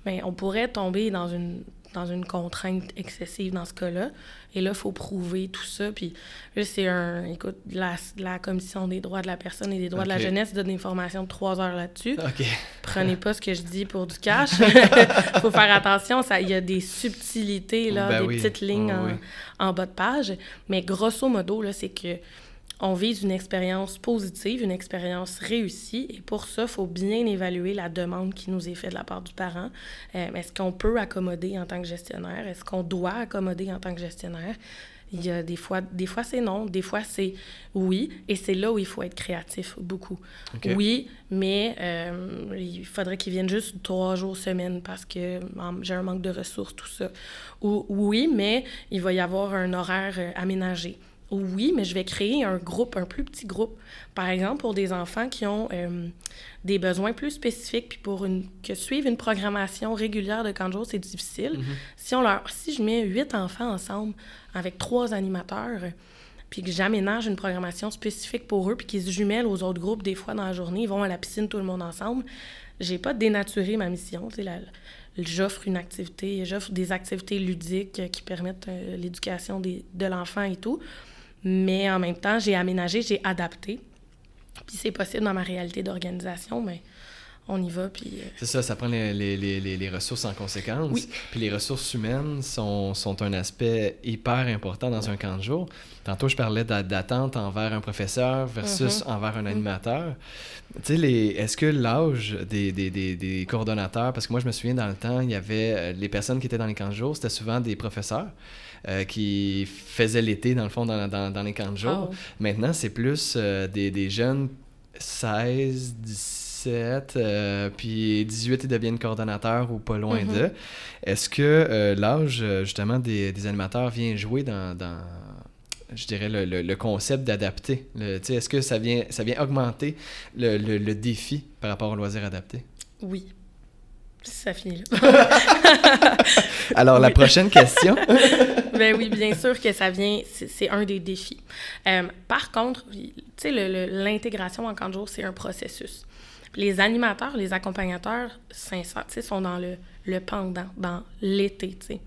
bien, on pourrait tomber dans une, dans une contrainte excessive dans ce cas-là. Et là, il faut prouver tout ça. Puis là, c'est un. Écoute, la, la Commission des droits de la personne et des droits de la jeunesse donne des formations de trois heures là-dessus. OK. Prenez pas ce que je dis pour du cash. Il <laughs> <laughs> faut faire attention. Il y a des subtilités, là, Ben des oui. petites lignes Oui, en, oui. en bas de page. Mais grosso modo, là, c'est que on vise une expérience positive, une expérience réussie. Et pour ça, il faut bien évaluer la demande qui nous est faite de la part du parent. Euh, Est-ce qu'on peut accommoder en tant que gestionnaire? Est-ce qu'on doit accommoder en tant que gestionnaire? Il y a des fois, des fois c'est non, des fois c'est oui, et c'est là où il faut être créatif beaucoup. Oui, mais euh, il faudrait qu'ils viennent juste trois jours semaine parce que j'ai un manque de ressources, tout ça. Ou oui, mais il va y avoir un horaire euh, aménagé. Ou oui, mais je vais créer un groupe, un plus petit groupe. Par exemple, pour des enfants qui ont euh, des besoins plus spécifiques, puis pour une, que suivre une programmation régulière de camp de jour, c'est difficile. Mhm. Si, on leur, si je mets huit enfants ensemble avec trois animateurs, puis que j'aménage une programmation spécifique pour eux, puis qu'ils se jumellent aux autres groupes des fois dans la journée, ils vont à la piscine tout le monde ensemble, j'ai pas dénaturé ma mission. J'offre une activité, j'offre des activités ludiques qui permettent euh, l'éducation des- de l'enfant et tout. Mais en même temps, j'ai aménagé, j'ai adapté. Puis c'est possible dans ma réalité d'organisation, mais on y va, puis... euh, C'est ça, ça prend les, les, les, ressources en conséquence. Oui. Puis les ressources humaines sont, sont un aspect hyper important dans un camp de jour. Tantôt, je parlais d'a- d'attente envers un professeur versus Mhm. envers un animateur. Tu sais, est-ce que l'âge des, des, des, des coordonnateurs, parce que moi, je me souviens dans le temps, il y avait euh, les personnes qui étaient dans les camps de jour, c'était souvent des professeurs. Euh, qui faisaient l'été, dans le fond, dans, dans, dans les camps de jour. oh, Maintenant, c'est plus euh, des, des jeunes 16, 17, euh, puis 18, ils deviennent coordonnateurs ou pas loin Mhm. d'eux. Est-ce que euh, l'âge, justement, des, des animateurs vient jouer dans, dans, je dirais, le, le- le concept d'adapter? Est-ce que ça vient, ça vient augmenter le, le- le défi par rapport au loisir adapté? oui. Ça finit là. <laughs> Alors, la prochaine question. <laughs> ben oui, bien sûr que ça vient, c'est un des défis. Euh, par contre, tu sais, l'intégration en camp de jour, c'est un processus. Les animateurs, les accompagnateurs sont dans le, le pendant, dans l'été, tu sais.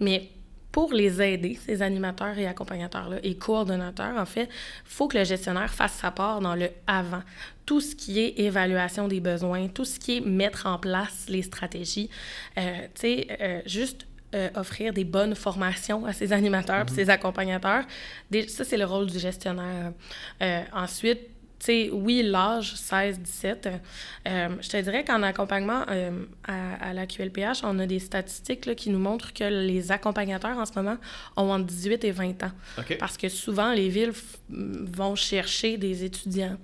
Mais pour les aider, ces animateurs et accompagnateurs-là, et coordonnateurs, en fait, faut que le gestionnaire fasse sa part dans le avant. Tout ce qui est évaluation des besoins, tout ce qui est mettre en place les stratégies, euh, tu sais, euh, juste euh, offrir des bonnes formations à ces animateurs puis ces accompagnateurs. Des- ça, c'est le rôle du gestionnaire. Ensuite, sais, oui, l'âge, 16-17. euh, je te dirais qu'en accompagnement euh, à, à la QLPH, on a des statistiques là, qui nous montrent que les accompagnateurs en ce moment ont entre 18 et 20 ans. Parce que souvent, les villes f- vont chercher des étudiants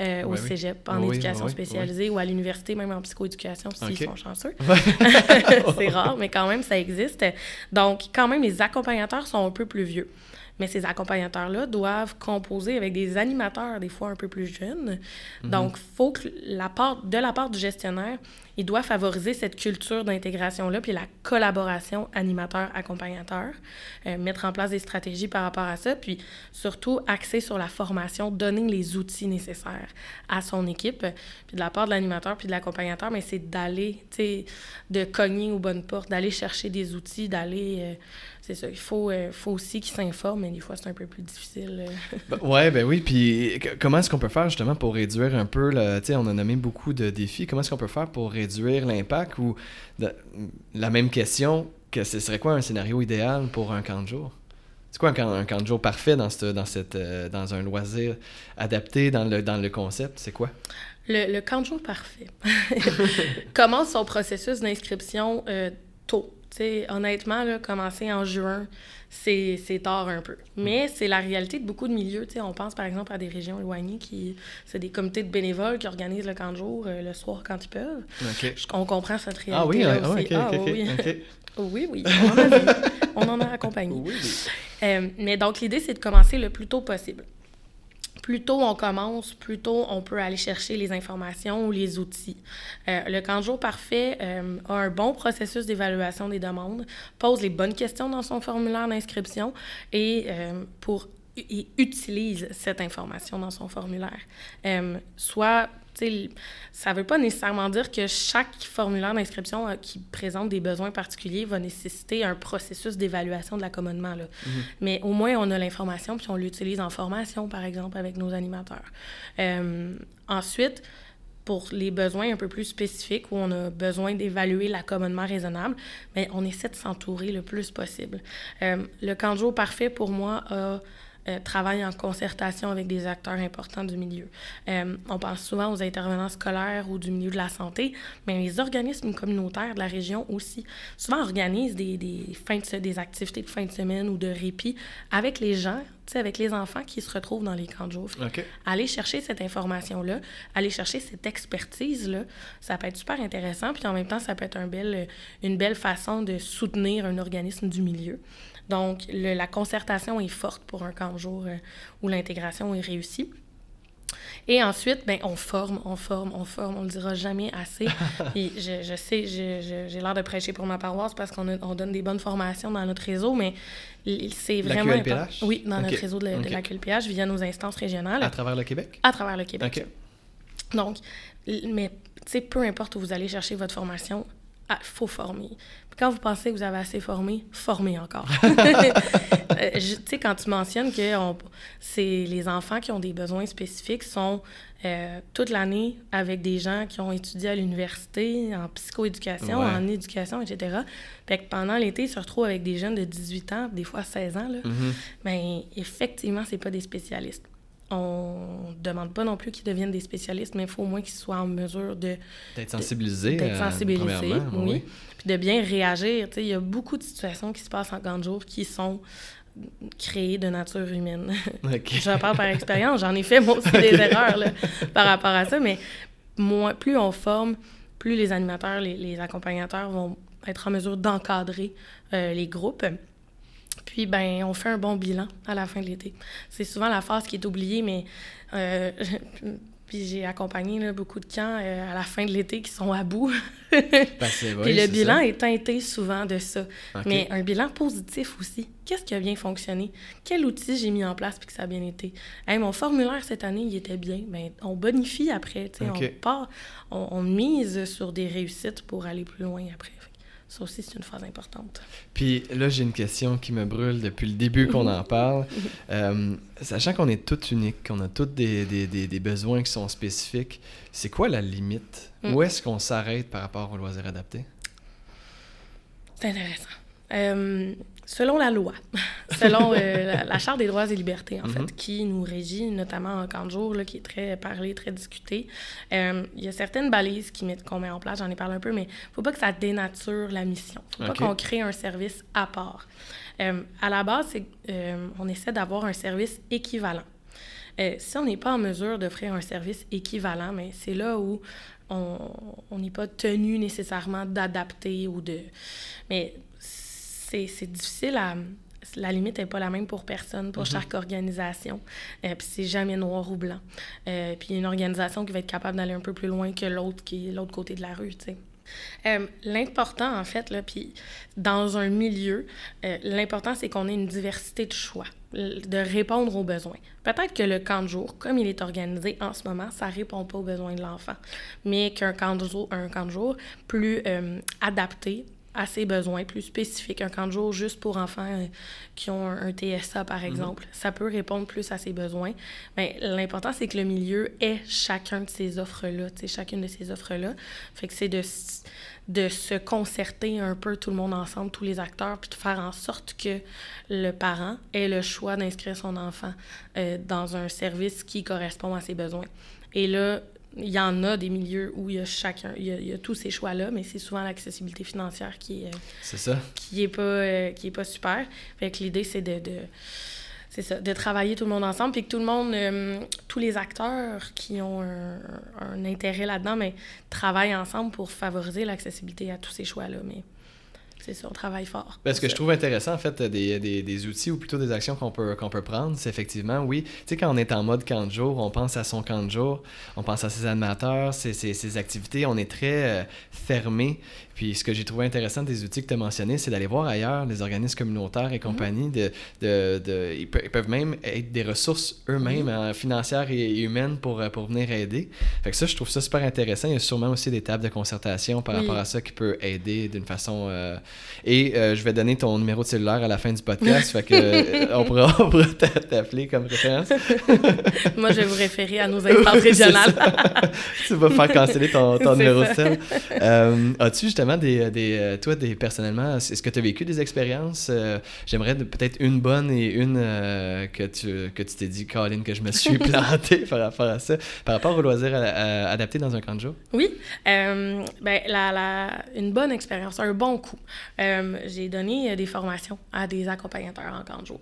euh, au oui. cégep, en Oui, éducation spécialisée ou à l'université, même en psychoéducation, s'ils Ok. sont chanceux. <laughs> <laughs> C'est rare, mais quand même, ça existe. Donc, quand même, les accompagnateurs sont un peu plus vieux. Mais ces accompagnateurs-là doivent composer avec des animateurs, des fois un peu plus jeunes. Donc, faut que la part, de la part du gestionnaire, il doit favoriser cette culture d'intégration-là, puis la collaboration animateur-accompagnateur, euh, mettre en place des stratégies par rapport à ça, puis surtout axer sur la formation, donner les outils nécessaires à son équipe. Puis de la part de l'animateur puis de l'accompagnateur, mais c'est d'aller, tu sais, de cogner aux bonnes portes, d'aller chercher des outils, d'aller... euh, c'est ça, il faut, euh, faut aussi qu'ils s'informent, mais des fois, c'est un peu plus difficile. euh. <laughs> Ben, ouais, ben oui. Puis comment est-ce qu'on peut faire justement pour réduire un peu, le, tu sais, on a nommé beaucoup de défis. Comment est-ce qu'on peut faire pour réduire l'impact ou de- la même question que ce serait quoi un scénario idéal pour un camp de jour? C'est quoi un camp, un camp de jour parfait dans, cette, dans, cette, euh, dans un loisir adapté dans le, dans le concept? C'est quoi? Le, le camp de jour parfait <laughs> commence son processus d'inscription euh, tôt. Honnêtement, là, commencer en juin, c'est c'est tard un peu. Mais c'est la réalité de beaucoup de milieux. On pense par exemple à des régions éloignées qui... C'est des comités de bénévoles qui organisent le camp de jour euh, le soir quand ils peuvent. Je- on comprend cette Ah oui, réalité ah, aussi. ok, Ah, ok, oui, oui. <laughs> Oui, oui, on en a vu. on en a accompagné. Oui, euh, mais donc, l'idée, c'est de commencer le plus tôt possible. Plus tôt on commence, plus tôt on peut aller chercher les informations ou les outils. Euh, le camp parfait euh, a un bon processus d'évaluation des demandes, pose les bonnes questions dans son formulaire d'inscription et il utilise cette information dans son formulaire. Euh, ça ne veut pas nécessairement dire que chaque formulaire d'inscription euh, qui présente des besoins particuliers va nécessiter un processus d'évaluation de l'accommodement. Là. Mm-hmm. Mais au moins, on a l'information, puis on l'utilise en formation, par exemple, avec nos animateurs. Euh, ensuite, pour les besoins un peu plus spécifiques où on a besoin d'évaluer l'accommodement raisonnable, mais on essaie de s'entourer le plus possible. le canjo parfait, pour moi, a euh, travaille en concertation avec des acteurs importants du milieu. Euh, on pense souvent aux intervenants scolaires ou du milieu de la santé, mais les organismes communautaires de la région aussi souvent organisent des, des, fins de, des activités de fin de semaine ou de répit avec les gens avec les enfants qui se retrouvent dans les camps de jour. Aller chercher cette information-là, aller chercher cette expertise-là, ça peut être super intéressant. Puis en même temps, ça peut être un bel, une belle façon de soutenir un organisme du milieu. Donc, la concertation est forte pour un camp de jour euh, où l'intégration est réussie. Et ensuite, ben, on forme, on forme, on forme, on le dira jamais assez. <laughs> Et je, je sais, j'ai l'air de prêcher pour ma paroisse parce qu'on on donne des bonnes formations dans notre réseau, mais c'est vraiment la QLPH? Oui, dans notre réseau de, la QLPH via nos instances régionales. À travers le Québec? À travers le Québec. Donc, mais tu sais, peu importe où vous allez chercher votre formation, ah, faut former. quand vous pensez que vous avez assez formé, formez encore. <laughs> Euh, tu sais, quand tu mentionnes que c'est les enfants qui ont des besoins spécifiques sont euh, toute l'année avec des gens qui ont étudié à l'université, en psychoéducation, en éducation, etc. Fait que pendant l'été, ils se retrouvent avec des jeunes de 18 ans, des fois 16 ans. Là. Mm-hmm. Ben, effectivement, c'est pas des spécialistes on ne demande pas non plus qu'ils deviennent des spécialistes, mais il faut au moins qu'ils soient en mesure de... D'être sensibilisés. D'être euh, sensibilisés, oui. Puis de bien réagir. Il y a beaucoup de situations qui se passent en camp de jour qui sont créées de nature humaine. <laughs> je parle par expérience, j'en ai fait moi aussi des erreurs par rapport à ça, mais moins, plus on forme, plus les animateurs, les, accompagnateurs vont être en mesure d'encadrer euh, les groupes. Puis, ben, on fait un bon bilan à la fin de l'été. C'est souvent la phase qui est oubliée, mais euh, <laughs> puis j'ai accompagné beaucoup de camps euh, à la fin de l'été qui sont à bout. <laughs> ben, puis le bilan est teinté souvent de ça. Mais un bilan positif aussi. Qu'est-ce qui a bien fonctionné? Quel outil j'ai mis en place puis que ça a bien été? mon formulaire cette année, il était bien. Ben, on bonifie après. On part, on mise sur des réussites pour aller plus loin après. Ça aussi, c'est une phase importante. Puis là, j'ai une question qui me brûle depuis le début qu'on en parle. <laughs> Euh, sachant qu'on est tous uniques, qu'on a tous des, des, des, besoins qui sont spécifiques, c'est quoi la limite? Mm. Où est-ce qu'on s'arrête par rapport aux loisirs adaptés? C'est intéressant. Euh, selon la loi, <laughs> selon euh, la, Charte des droits et libertés, en fait, mhm. qui nous régit, notamment en camp de jour, là, qui est très parlé, très discuté, euh, il y a certaines balises qu'on met en place, j'en ai parlé un peu, mais il ne faut pas que ça dénature la mission. Il ne faut pas qu'on crée un service à part. à la base, on essaie d'avoir un service équivalent. si on n'est pas en mesure d'offrir un service équivalent, mais c'est là où on n'est pas tenu nécessairement d'adapter ou de... Mais c'est difficile à. La limite n'est pas la même pour personne, pour mhm. chaque organisation. Euh, puis c'est jamais noir ou blanc. Euh, puis une organisation qui va être capable d'aller un peu plus loin que l'autre qui est l'autre côté de la rue, tu sais. Euh, l'important, en fait, là, puis dans un milieu, l'important, c'est qu'on ait une diversité de choix, de répondre aux besoins. Peut-être que le camp de jour, comme il est organisé en ce moment, ça répond pas aux besoins de l'enfant, mais qu'un camp, de jour, un camp de jour plus adapté à ses besoins plus spécifiques. Un camp de jour juste pour enfants euh, qui ont un, TSA, par mhm. exemple, ça peut répondre plus à ses besoins. Mais l'important, c'est que le milieu ait chacun de ces offres-là, chacune de ces offres-là. Fait que c'est de, de se concerter un peu tout le monde ensemble, tous les acteurs, puis de faire en sorte que le parent ait le choix d'inscrire son enfant euh, dans un service qui correspond à ses besoins. Et là, il y en a des milieux où il y a chacun, il y a, tous ces choix-là, mais c'est souvent l'accessibilité financière qui est, c'est ça. qui est pas, euh, qui est pas super. Fait que l'idée, c'est de, de c'est ça, de travailler tout le monde ensemble, puis que tout le monde, euh, tous les acteurs qui ont un, intérêt là-dedans, mais travaillent ensemble pour favoriser l'accessibilité à tous ces choix-là. Mais c'est ça, on travaille fort. Ben, ce que je trouve intéressant, en fait, des, des, des outils ou plutôt des actions qu'on peut, qu'on peut prendre, c'est effectivement, oui, tu sais, quand on est en mode camp de jour, on pense à son camp de jour, on pense à ses animateurs, ses, ses, ses activités, on est très euh, fermé. Puis ce que j'ai trouvé intéressant des outils que tu as mentionnés, c'est d'aller voir ailleurs les organismes communautaires et compagnie. de, de, de, ils, peuvent même être des ressources eux-mêmes, hein, financières et, humaines, pour, euh, pour venir aider. Fait que ça, je trouve ça super intéressant. Il y a sûrement aussi des tables de concertation par rapport à ça qui peut aider d'une façon... Euh, et euh, je vais donner ton numéro de cellulaire à la fin du podcast, fait que on pourra, <laughs> on pourra t'appeler comme référence. <laughs> Moi, je vais vous référer à nos instances <laughs> régionales. tu vas faire canceller ton, ton numéro de cell. As-tu justement des, des euh, toi, des, personnellement, est-ce que tu as vécu des expériences? Euh, j'aimerais peut-être une bonne et une euh, que tu que tu t'es dit, Colin, que je me suis <laughs> planté par rapport à ça, par rapport au loisir adapté dans un camp de jour? Oui. ben, la, la, une bonne expérience, un bon coup. J'ai donné des formations à des accompagnateurs en camp de jour.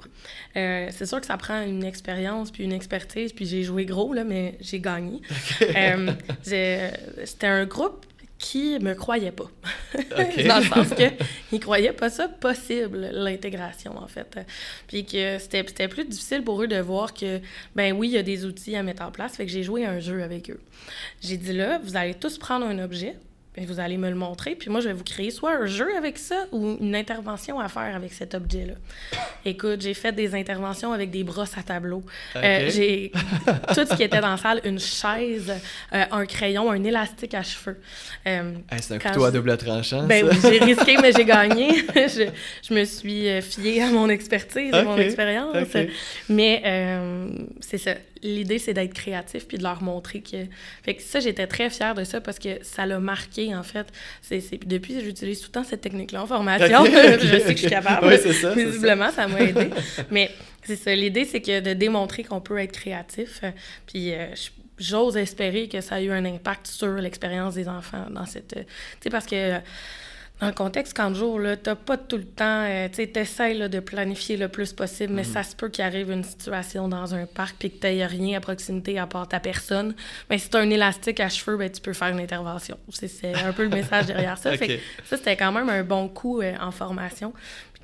C'est sûr que ça prend une expérience puis une expertise, puis j'ai joué gros, là, mais j'ai gagné. <laughs> C'était un groupe qui me croyait pas. <laughs> Dans le sens ne croyaient pas ça possible, l'intégration, en fait. Puis que c'était plus difficile pour eux de voir que, ben oui, il y a des outils à mettre en place. Fait que j'ai joué un jeu avec eux. J'ai dit là, vous allez tous prendre un objet, ben, vous allez me le montrer, puis moi, je vais vous créer soit un jeu avec ça ou une intervention à faire avec cet objet-là. <clears throat> Écoute, j'ai fait des interventions avec des brosses à tableau. Euh, j'ai <laughs> tout ce qui était dans la salle, une chaise, euh, un crayon, un élastique à cheveux. Euh, c'est un couteau à double tranchant, ben, J'ai risqué, mais j'ai <laughs> gagné. <laughs> je, je, me suis fiée à mon expertise, à mon expérience. Mais c'est ça l'idée, c'est d'être créatif puis de leur montrer que. Fait que ça, j'étais très fière de ça parce que ça l'a marqué, en fait. C'est, Depuis, j'utilise tout le temps cette technique-là en formation. <laughs> je sais que je suis capable. Oui, c'est ça. Visiblement, ça, m'a aidé. Mais c'est ça. L'idée, c'est que de démontrer qu'on peut être créatif. Puis euh, j'ose espérer que ça a eu un impact sur l'expérience des enfants dans cette. Tu sais, parce que dans le contexte quand jour, tu n'as pas tout le temps, euh, tu essaies de planifier le plus possible, mais mhm. ça se peut qu'il arrive une situation dans un parc puis que tu n'aies rien à proximité à part ta personne. Mais si tu as un élastique à cheveux, ben, tu peux faire une intervention. C'est un peu le message derrière ça. <laughs> ça, c'était quand même un bon coup euh, en formation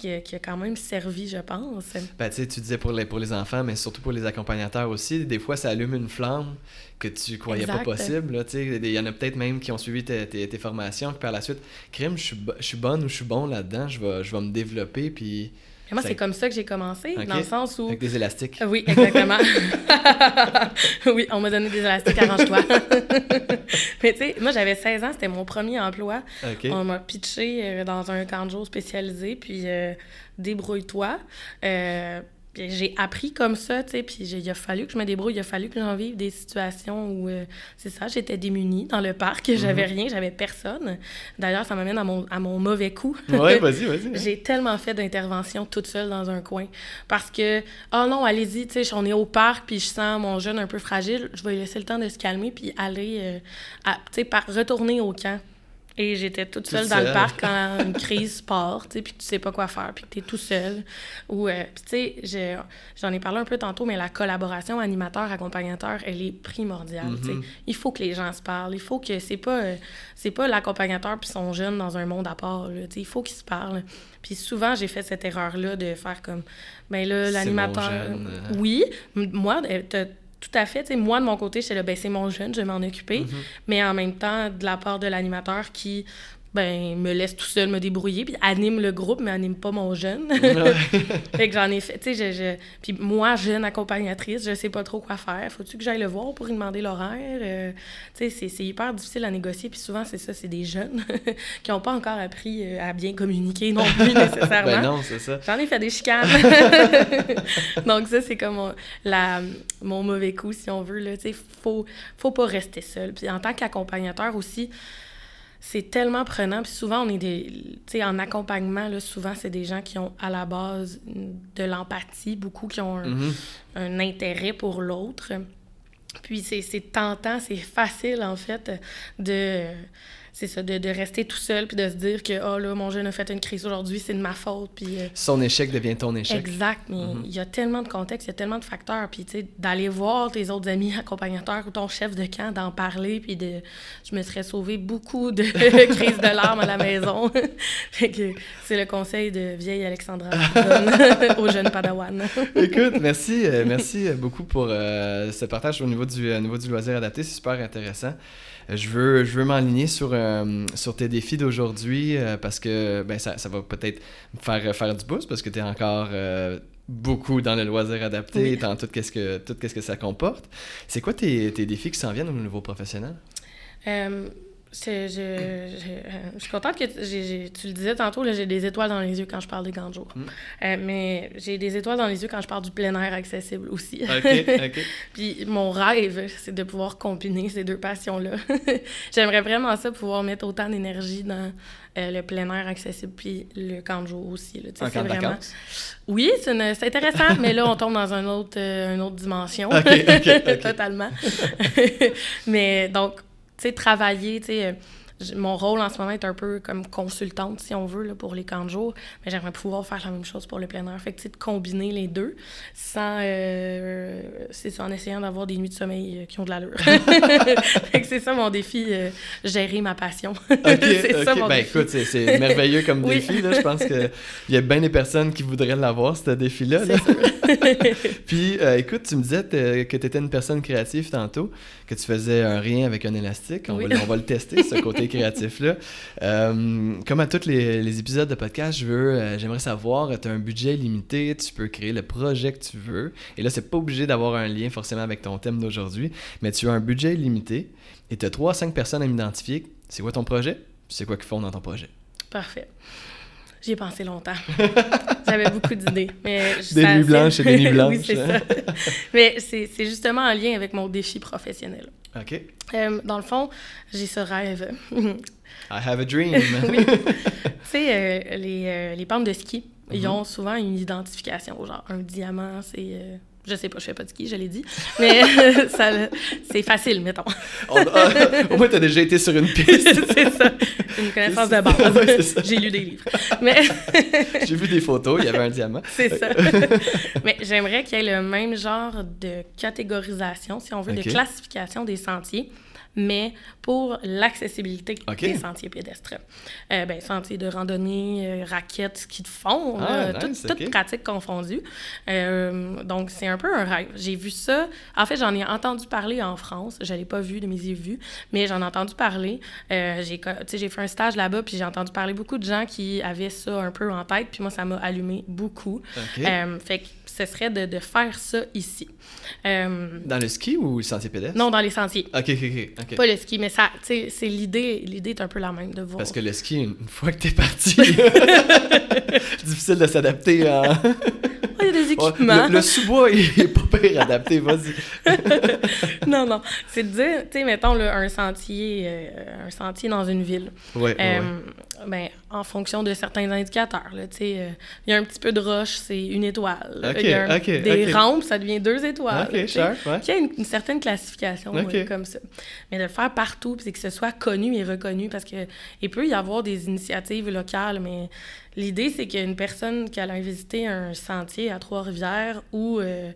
qui a, quand même servi, je pense. Ben, tu disais pour les, pour les enfants, mais surtout pour les accompagnateurs aussi, des fois, ça allume une flamme que tu croyais pas possible. Il y en a peut-être même qui ont suivi tes, tes, formations, puis par la suite, crime, je suis, je suis bonne ou je suis bon là-dedans, je vais, je vais me développer, puis moi, c'est comme ça que j'ai commencé, dans le sens où... Avec des élastiques. Oui, exactement. <laughs> oui, on m'a donné des élastiques, arrange-toi. <laughs> Mais tu sais, moi, j'avais 16 ans, c'était mon premier emploi. On m'a pitché euh, dans un camp de jour spécialisé, puis euh, débrouille-toi. Euh, j'ai appris comme ça, tu sais, puis il a fallu que je me débrouille, il a fallu que j'en vive des situations où, euh, c'est ça, j'étais démunie dans le parc, <laughs> j'avais mhm. rien, j'avais personne. D'ailleurs, ça m'amène à mon, à mon mauvais coup. Ouais, vas-y, <laughs> vas-y. j'ai tellement fait d'interventions toute seule dans un coin parce que, oh non, allez-y, tu sais, on est au parc, puis je sens mon jeune un peu fragile, je vais lui laisser le temps de se calmer, puis aller, euh, tu sais, retourner au camp. Et j'étais toute seule dans le parc quand <laughs> une crise part, tu sais, puis tu sais pas quoi faire, puis que es tout seul. Ou, euh, tu sais, j'en ai parlé un peu tantôt, mais la collaboration animateur-accompagnateur, elle est primordiale, sais. Mm-hmm. Il faut que les gens se parlent. Il faut que c'est pas, euh, c'est pas l'accompagnateur puis son jeune dans un monde à part, sais. Il faut qu'ils se parlent. Puis souvent, j'ai fait cette erreur-là de faire comme, ben là, l'animateur... Oui, moi, tout à fait. moi, de mon côté, j'étais là, ben, c'est mon jeune, je vais m'en occuper. Mm-hmm. Mais en même temps, de la part de l'animateur qui ben me laisse tout seul me débrouiller puis anime le groupe mais anime pas mon jeune. <laughs> Fait que j'en ai fait tu sais je, puis moi jeune accompagnatrice je sais pas trop quoi faire. Faut-tu que j'aille le voir pour lui demander l'horaire? Euh, tu sais c'est hyper difficile à négocier puis souvent c'est ça c'est des jeunes <laughs> qui ont pas encore appris euh, à bien communiquer non plus <laughs> nécessairement. Ben non c'est ça. J'en ai fait des chicanes. Donc ça c'est comme mon, la mon mauvais coup si on veut là. Tu sais faut faut pas rester seul. Puis en tant qu'accompagnateur aussi c'est tellement prenant. Puis souvent, on est des. Tu sais, en accompagnement, là, souvent, c'est des gens qui ont à la base de l'empathie, beaucoup qui ont un, mm-hmm. un intérêt pour l'autre. Puis c'est tentant, c'est facile, en fait, de c'est ça, de, de, rester tout seul puis de se dire que, oh là, mon jeune a fait une crise aujourd'hui, c'est de ma faute. Puis, euh, Son échec devient ton échec. Exact, mais mm-hmm. il y a tellement de contexte, il y a tellement de facteurs. Puis, tu sais, d'aller voir tes autres amis <laughs> accompagnateurs ou ton chef de camp, d'en parler, puis de. Je me serais sauvé beaucoup de <laughs> crises de larmes à la maison. <laughs> fait que c'est le conseil de vieille Alexandra aux jeunes Padawan. Écoute, merci, euh, merci beaucoup pour euh, ce partage au niveau du, au niveau du loisir adapté. C'est super intéressant je veux, je veux m'enligner sur, euh, sur tes défis d'aujourd'hui euh, parce que ben, ça, ça va peut-être faire, faire du boost parce que tu es encore euh, beaucoup dans le loisir adapté, dans tout ce que, tout ce que ça comporte. C'est quoi tes, tes défis qui s'en viennent au niveau professionnel? Je, je, je, suis contente que tu le disais tantôt, j'ai des étoiles dans les yeux quand je parle des grands jours. Mm. Euh, mais j'ai des étoiles dans les yeux quand je parle du plein air accessible aussi. OK, <laughs> OK. Puis mon rêve, c'est de pouvoir combiner ces deux passions-là. <laughs> J'aimerais vraiment ça, pouvoir mettre autant d'énergie dans euh, le plein air accessible puis le camp de jour aussi. Là, en camp vraiment... Oui, c'est intéressant, mais là, on tombe dans un autre, euh, une autre dimension. OK, <laughs> Totalement. mais donc, tu sais, travailler, tu euh, mon rôle en ce moment est un peu comme consultante, si on veut, là, pour les camps de jour, mais j'aimerais pouvoir faire la même chose pour le plein air. Fait que, de combiner les deux sans... Euh, c'est en essayant d'avoir des nuits de sommeil euh, qui ont de l'allure. <laughs> fait que c'est ça mon défi, gérer ma passion. <laughs> OK, c'est ça mon ben, écoute, c'est merveilleux comme <laughs> défi, là. Je pense qu'il y a bien des personnes qui voudraient l'avoir, ce défi-là. Là. Puis, écoute, tu me disais que tu étais une personne créative tantôt que tu faisais un rien avec un élastique. On, va, on va, le tester, ce côté créatif-là. Euh, comme à tous les, épisodes de podcast, je veux, euh, j'aimerais savoir, tu as un budget limité, tu peux créer le projet que tu veux. Et là, c'est pas obligé d'avoir un lien forcément avec ton thème d'aujourd'hui, mais tu as un budget limité et tu as 3 à 5 personnes à m'identifier. C'est quoi ton projet? C'est quoi qu'ils font dans ton projet? Parfait. J'y ai pensé longtemps. <laughs> J'avais beaucoup d'idées. Mais des nuits blanches et des nuits <laughs> blanches. oui, c'est ça. mais c'est justement en lien avec mon défi professionnel. OK. Euh, dans le fond, j'ai ce rêve. <laughs> I have a dream. oui. Tu sais, euh, les, euh, les pentes de ski, ils mm-hmm. ont souvent une identification. Genre, un diamant, c'est je sais pas, je fais pas de ski, je l'ai dit. Mais <laughs> c'est facile, mettons. au moins, tu as déjà été sur une piste. <laughs> c'est ça. Une connaissance de base. J'ai lu des livres. Mais... <laughs> J'ai vu des photos, il y avait un diamant. C'est ça. Mais j'aimerais qu'il y ait le même genre de catégorisation, si on veut, de classification des sentiers mais pour l'accessibilité des sentiers pédestres. Euh, ben, sentiers de randonnée, euh, raquettes, ski de fond, ah, toutes pratiques confondues. Euh, donc, c'est un peu un rêve. J'ai vu ça. En fait, j'en ai entendu parler en France. Je ne l'ai pas vu de mes yeux vus, mais j'en ai entendu parler. Euh, j'ai fait un stage là-bas, puis j'ai entendu parler beaucoup de gens qui avaient ça un peu en tête, puis moi, ça m'a allumé beaucoup. fait que ce serait de, de faire ça ici. dans le ski ou le sentier pédestre? Non, dans les sentiers. OK, OK, OK. Pas le ski, mais ça, c'est l'idée. L'idée est un peu la même de voir. Parce que le ski, une fois que t'es parti, <laughs> <laughs> difficile de s'adapter à. Il y a des équipements. le, sous-bois, il est pas pire adapté, vas-y. <laughs> non, non. C'est de dire, tu sais, mettons, un sentier euh, un sentier dans une ville. Ouais, euh, ben, en fonction de certains indicateurs, euh, il y a un petit peu de roche, c'est une étoile. il y a des rampes, ça devient deux étoiles. Ouais. Il y a une, certaine classification comme ça. Mais de le faire partout, puis que ce soit connu et reconnu, parce que il peut y avoir des initiatives locales, mais l'idée, c'est qu'il y a une personne qui allait visiter un sentier à Trois-Rivières ou euh,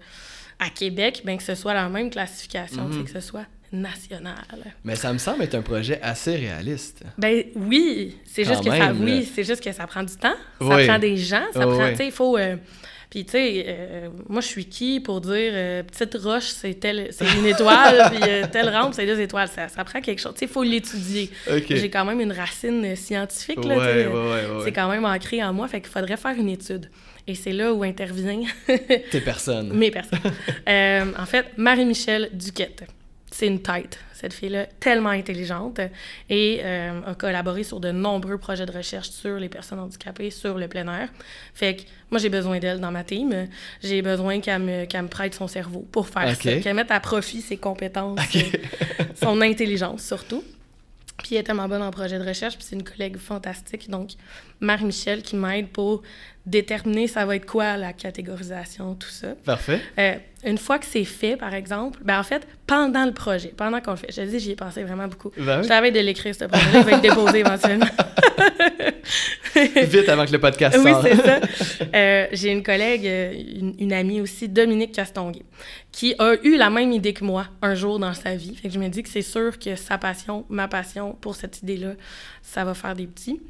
à Québec, bien que ce soit la même classification, mm que ce soit national. Mais ça me semble être un projet assez réaliste. Ben oui, c'est juste que ça, oui, c'est juste que ça prend du temps, ça prend des gens, ça prend, tu sais, il faut. Euh, puis, tu sais, euh, moi, je suis qui pour dire euh, petite roche, c'est c'est une étoile, <laughs> puis euh, telle rampe, c'est deux étoiles. Ça, ça prend quelque chose. Tu sais, il faut l'étudier. J'ai quand même une racine scientifique, là. Ouais, c'est quand même ancré en moi, fait qu'il faudrait faire une étude. Et c'est là où intervient... Tes personnes. <laughs> Mes personnes. en fait, Marie-Michel Duquette c'est une tête, cette fille-là, tellement intelligente et euh, a collaboré sur de nombreux projets de recherche sur les personnes handicapées, sur le plein air. Fait que moi, j'ai besoin d'elle dans ma team. J'ai besoin qu'elle me, me, prête son cerveau pour faire ça, qu'elle mette à profit ses compétences, son intelligence surtout. Puis elle est tellement bonne en projet de recherche, puis c'est une collègue fantastique. Donc, Marie-Michel qui m'aide pour déterminer ça va être quoi la catégorisation, tout ça. Parfait. Euh, une fois que c'est fait, par exemple, ben en fait, pendant le projet, pendant qu'on le fait, je te dis, j'y ai pensé vraiment beaucoup. Ben oui. Je savais de l'écrire, ce projet il va être déposé éventuellement. Vite avant que le podcast oui, sorte. c'est ça. Euh, J'ai une collègue, euh, une, une amie aussi, Dominique Castonguay, qui a eu la même idée que moi un jour dans sa vie. Je me dis que c'est sûr que sa passion, ma passion pour cette idée-là, ça va faire des petits.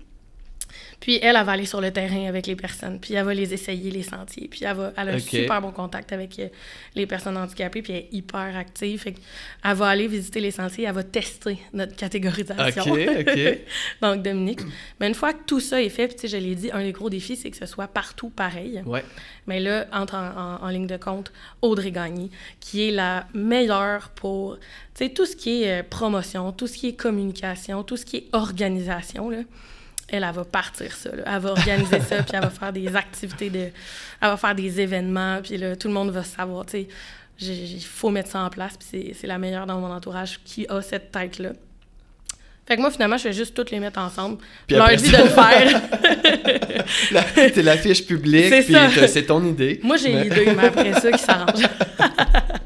Puis elle, elle va aller sur le terrain avec les personnes, puis elle va les essayer, les sentiers. Puis elle, va, elle a un super bon contact avec euh, les personnes handicapées, puis elle est hyper active. Fait qu'elle va aller visiter les sentiers, elle va tester notre catégorisation. OK, OK. <laughs> Donc, Dominique. Mais une fois que tout ça est fait, puis je l'ai dit, un des gros défis, c'est que ce soit partout pareil. Ouais. Mais là, entre en, en- en ligne de compte Audrey Gagné, qui est la meilleure pour, tout ce qui est euh, promotion, tout ce qui est communication, tout ce qui est organisation, là. Elle, elle va partir ça, là. Elle va organiser ça, puis elle va faire des activités de... Elle va faire des événements, puis là, tout le monde va savoir, tu sais. j'ai- Il faut mettre ça en place, puis c'est- c'est la meilleure dans mon entourage qui a cette tête-là. Fait que moi, finalement, je fais juste toutes les mettre ensemble. Puis Je leur dis de le faire. <laughs> T'es l'affiche publique, C'est puis c'est ton idée. Moi, j'ai l'idée, mais après ça, qui s'arrange. <laughs>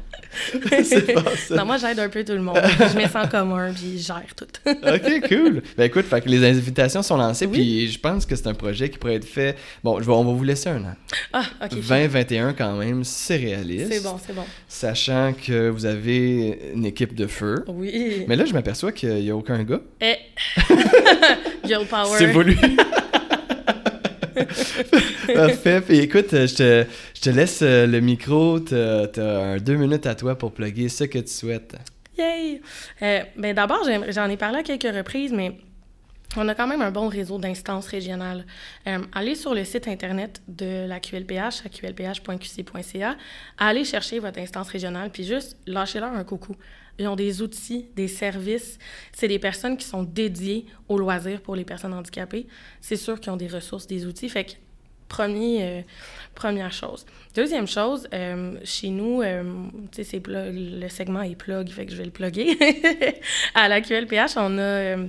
<laughs> <laughs> Non, moi, j'aide un peu tout le monde. Je mets ça en commun, puis je gère tout. <laughs> ok, cool. Ben écoute, fait que les invitations sont lancées, Oui. puis je pense que c'est un projet qui pourrait être fait. Bon, je vais- on va vous laisser un an. ah, OK. 2021 quand même, c'est réaliste. C'est bon, c'est bon. Sachant que vous avez une équipe de feu. Oui. Mais là, je m'aperçois qu'il n'y a aucun gars. Eh. Girl power. C'est voulu. <laughs> Parfait. Puis écoute, euh, je te, je te laisse euh, le micro. T'as t'as un deux minutes à toi pour plugger ce que tu souhaites. Yay! Euh, ben d'abord, j'en ai parlé à quelques reprises, mais on a quand même un bon réseau d'instances régionales. Euh, allez sur le site internet de la QLPH, à qlph.qc.ca, allez chercher votre instance régionale, puis juste lâchez-leur un coucou. Ils ont des outils, des services. C'est des personnes qui sont dédiées aux loisirs pour les personnes handicapées. C'est sûr qu'ils ont des ressources, des outils. Fait que, premier, euh, première chose. Deuxième chose, euh, chez nous, euh, c'est le segment est plug, fait que je vais le plugger. <laughs> à la QLPH, on a euh,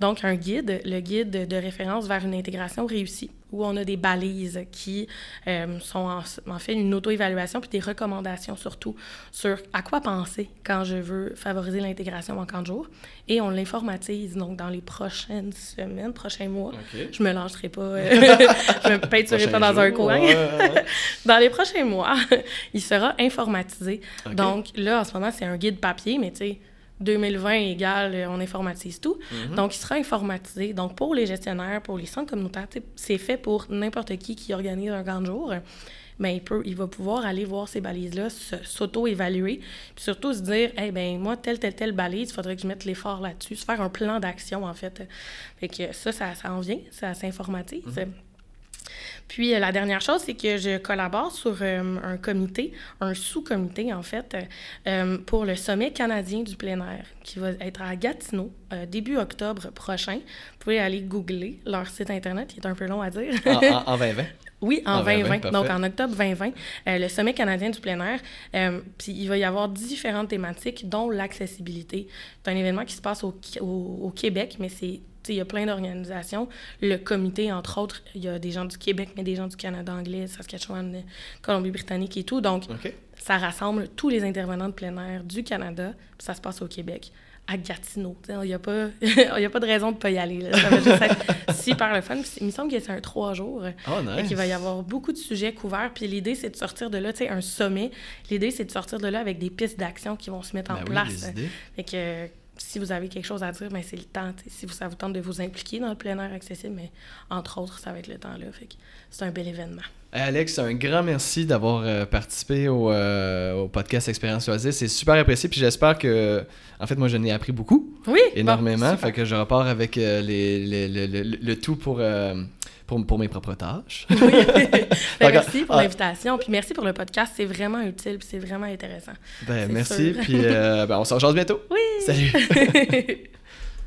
donc un guide, le guide de référence vers une intégration réussie, où on a des balises qui euh, sont en, en fait une auto-évaluation puis des recommandations surtout sur à quoi penser quand je veux favoriser l'intégration en camp de jour. Et on l'informatise donc dans les prochaines semaines, prochains mois. Je me lancerai pas, euh, <laughs> je me peinturerai pas dans un coin. <laughs> dans les prochains mois, <laughs> il sera informatisé. Donc là, en ce moment, c'est un guide papier, mais tu sais, 2020 égale, euh, on informatise tout. Mhm. Donc, il sera informatisé. Donc, pour les gestionnaires, pour les centres communautaires, c'est fait pour n'importe qui qui organise un grand jour. Mais il, peut, il va pouvoir aller voir ces balises-là, se- s'auto-évaluer, puis surtout se dire, eh ben moi, telle, telle, telle balise, il faudrait que je mette l'effort là-dessus, se faire un plan d'action, en fait. Fait que ça, ça, ça en vient, ça s'informatise. Puis euh, la dernière chose, c'est que je collabore sur euh, un comité, un sous-comité en fait, euh, pour le sommet canadien du plein air, qui va être à Gatineau euh, début octobre prochain. Vous pouvez aller googler leur site internet, qui est un peu long à dire. En, en, en 2020. Oui, en En 2020, 2020. Donc, en octobre 2020, euh, le Sommet canadien du plein air. euh, puis, il va y avoir différentes thématiques, dont l'accessibilité. C'est un événement qui se passe au, au- au Québec, mais c'est. Il y a plein d'organisations. Le comité, entre autres, il y a des gens du Québec, mais des gens du Canada anglais, Saskatchewan, Colombie-Britannique et tout. Donc, ça rassemble tous les intervenants de plein air du Canada, puis ça se passe au Québec, à Gatineau. Il n'y a, pas- <laughs> il y a pas de raison de ne pas y aller. là. Ça va juste être <laughs> super le fun. Puis Il me semble que c'est un trois jours. Oh, nice. qu'il va y avoir beaucoup de sujets couverts. Puis l'idée, c'est de sortir de là, tu sais, un sommet. L'idée, c'est de sortir de là avec des pistes d'action qui vont se mettre en Ben oui, place. Fait que si vous avez quelque chose à dire, ben c'est le temps. Si vous, ça vous tente de vous impliquer dans le plein air accessible, mais entre autres, ça va être le temps là. Fait que c'est un bel événement. Alex, un grand merci d'avoir euh, participé au, euh, au podcast Expérience Loisir. C'est super apprécié, puis j'espère que, en fait, moi, je n'ai appris beaucoup, Oui! énormément. bon, fait que je repars avec euh, les, les- le, le- le tout pour, pour, pour mes propres tâches. Oui. <laughs> Ben, merci pour Ah. l'invitation. Puis merci pour le podcast. C'est vraiment utile. Puis c'est vraiment intéressant. ben, merci, puis euh, ben, on se rejoint bientôt. Oui! Salut! <laughs>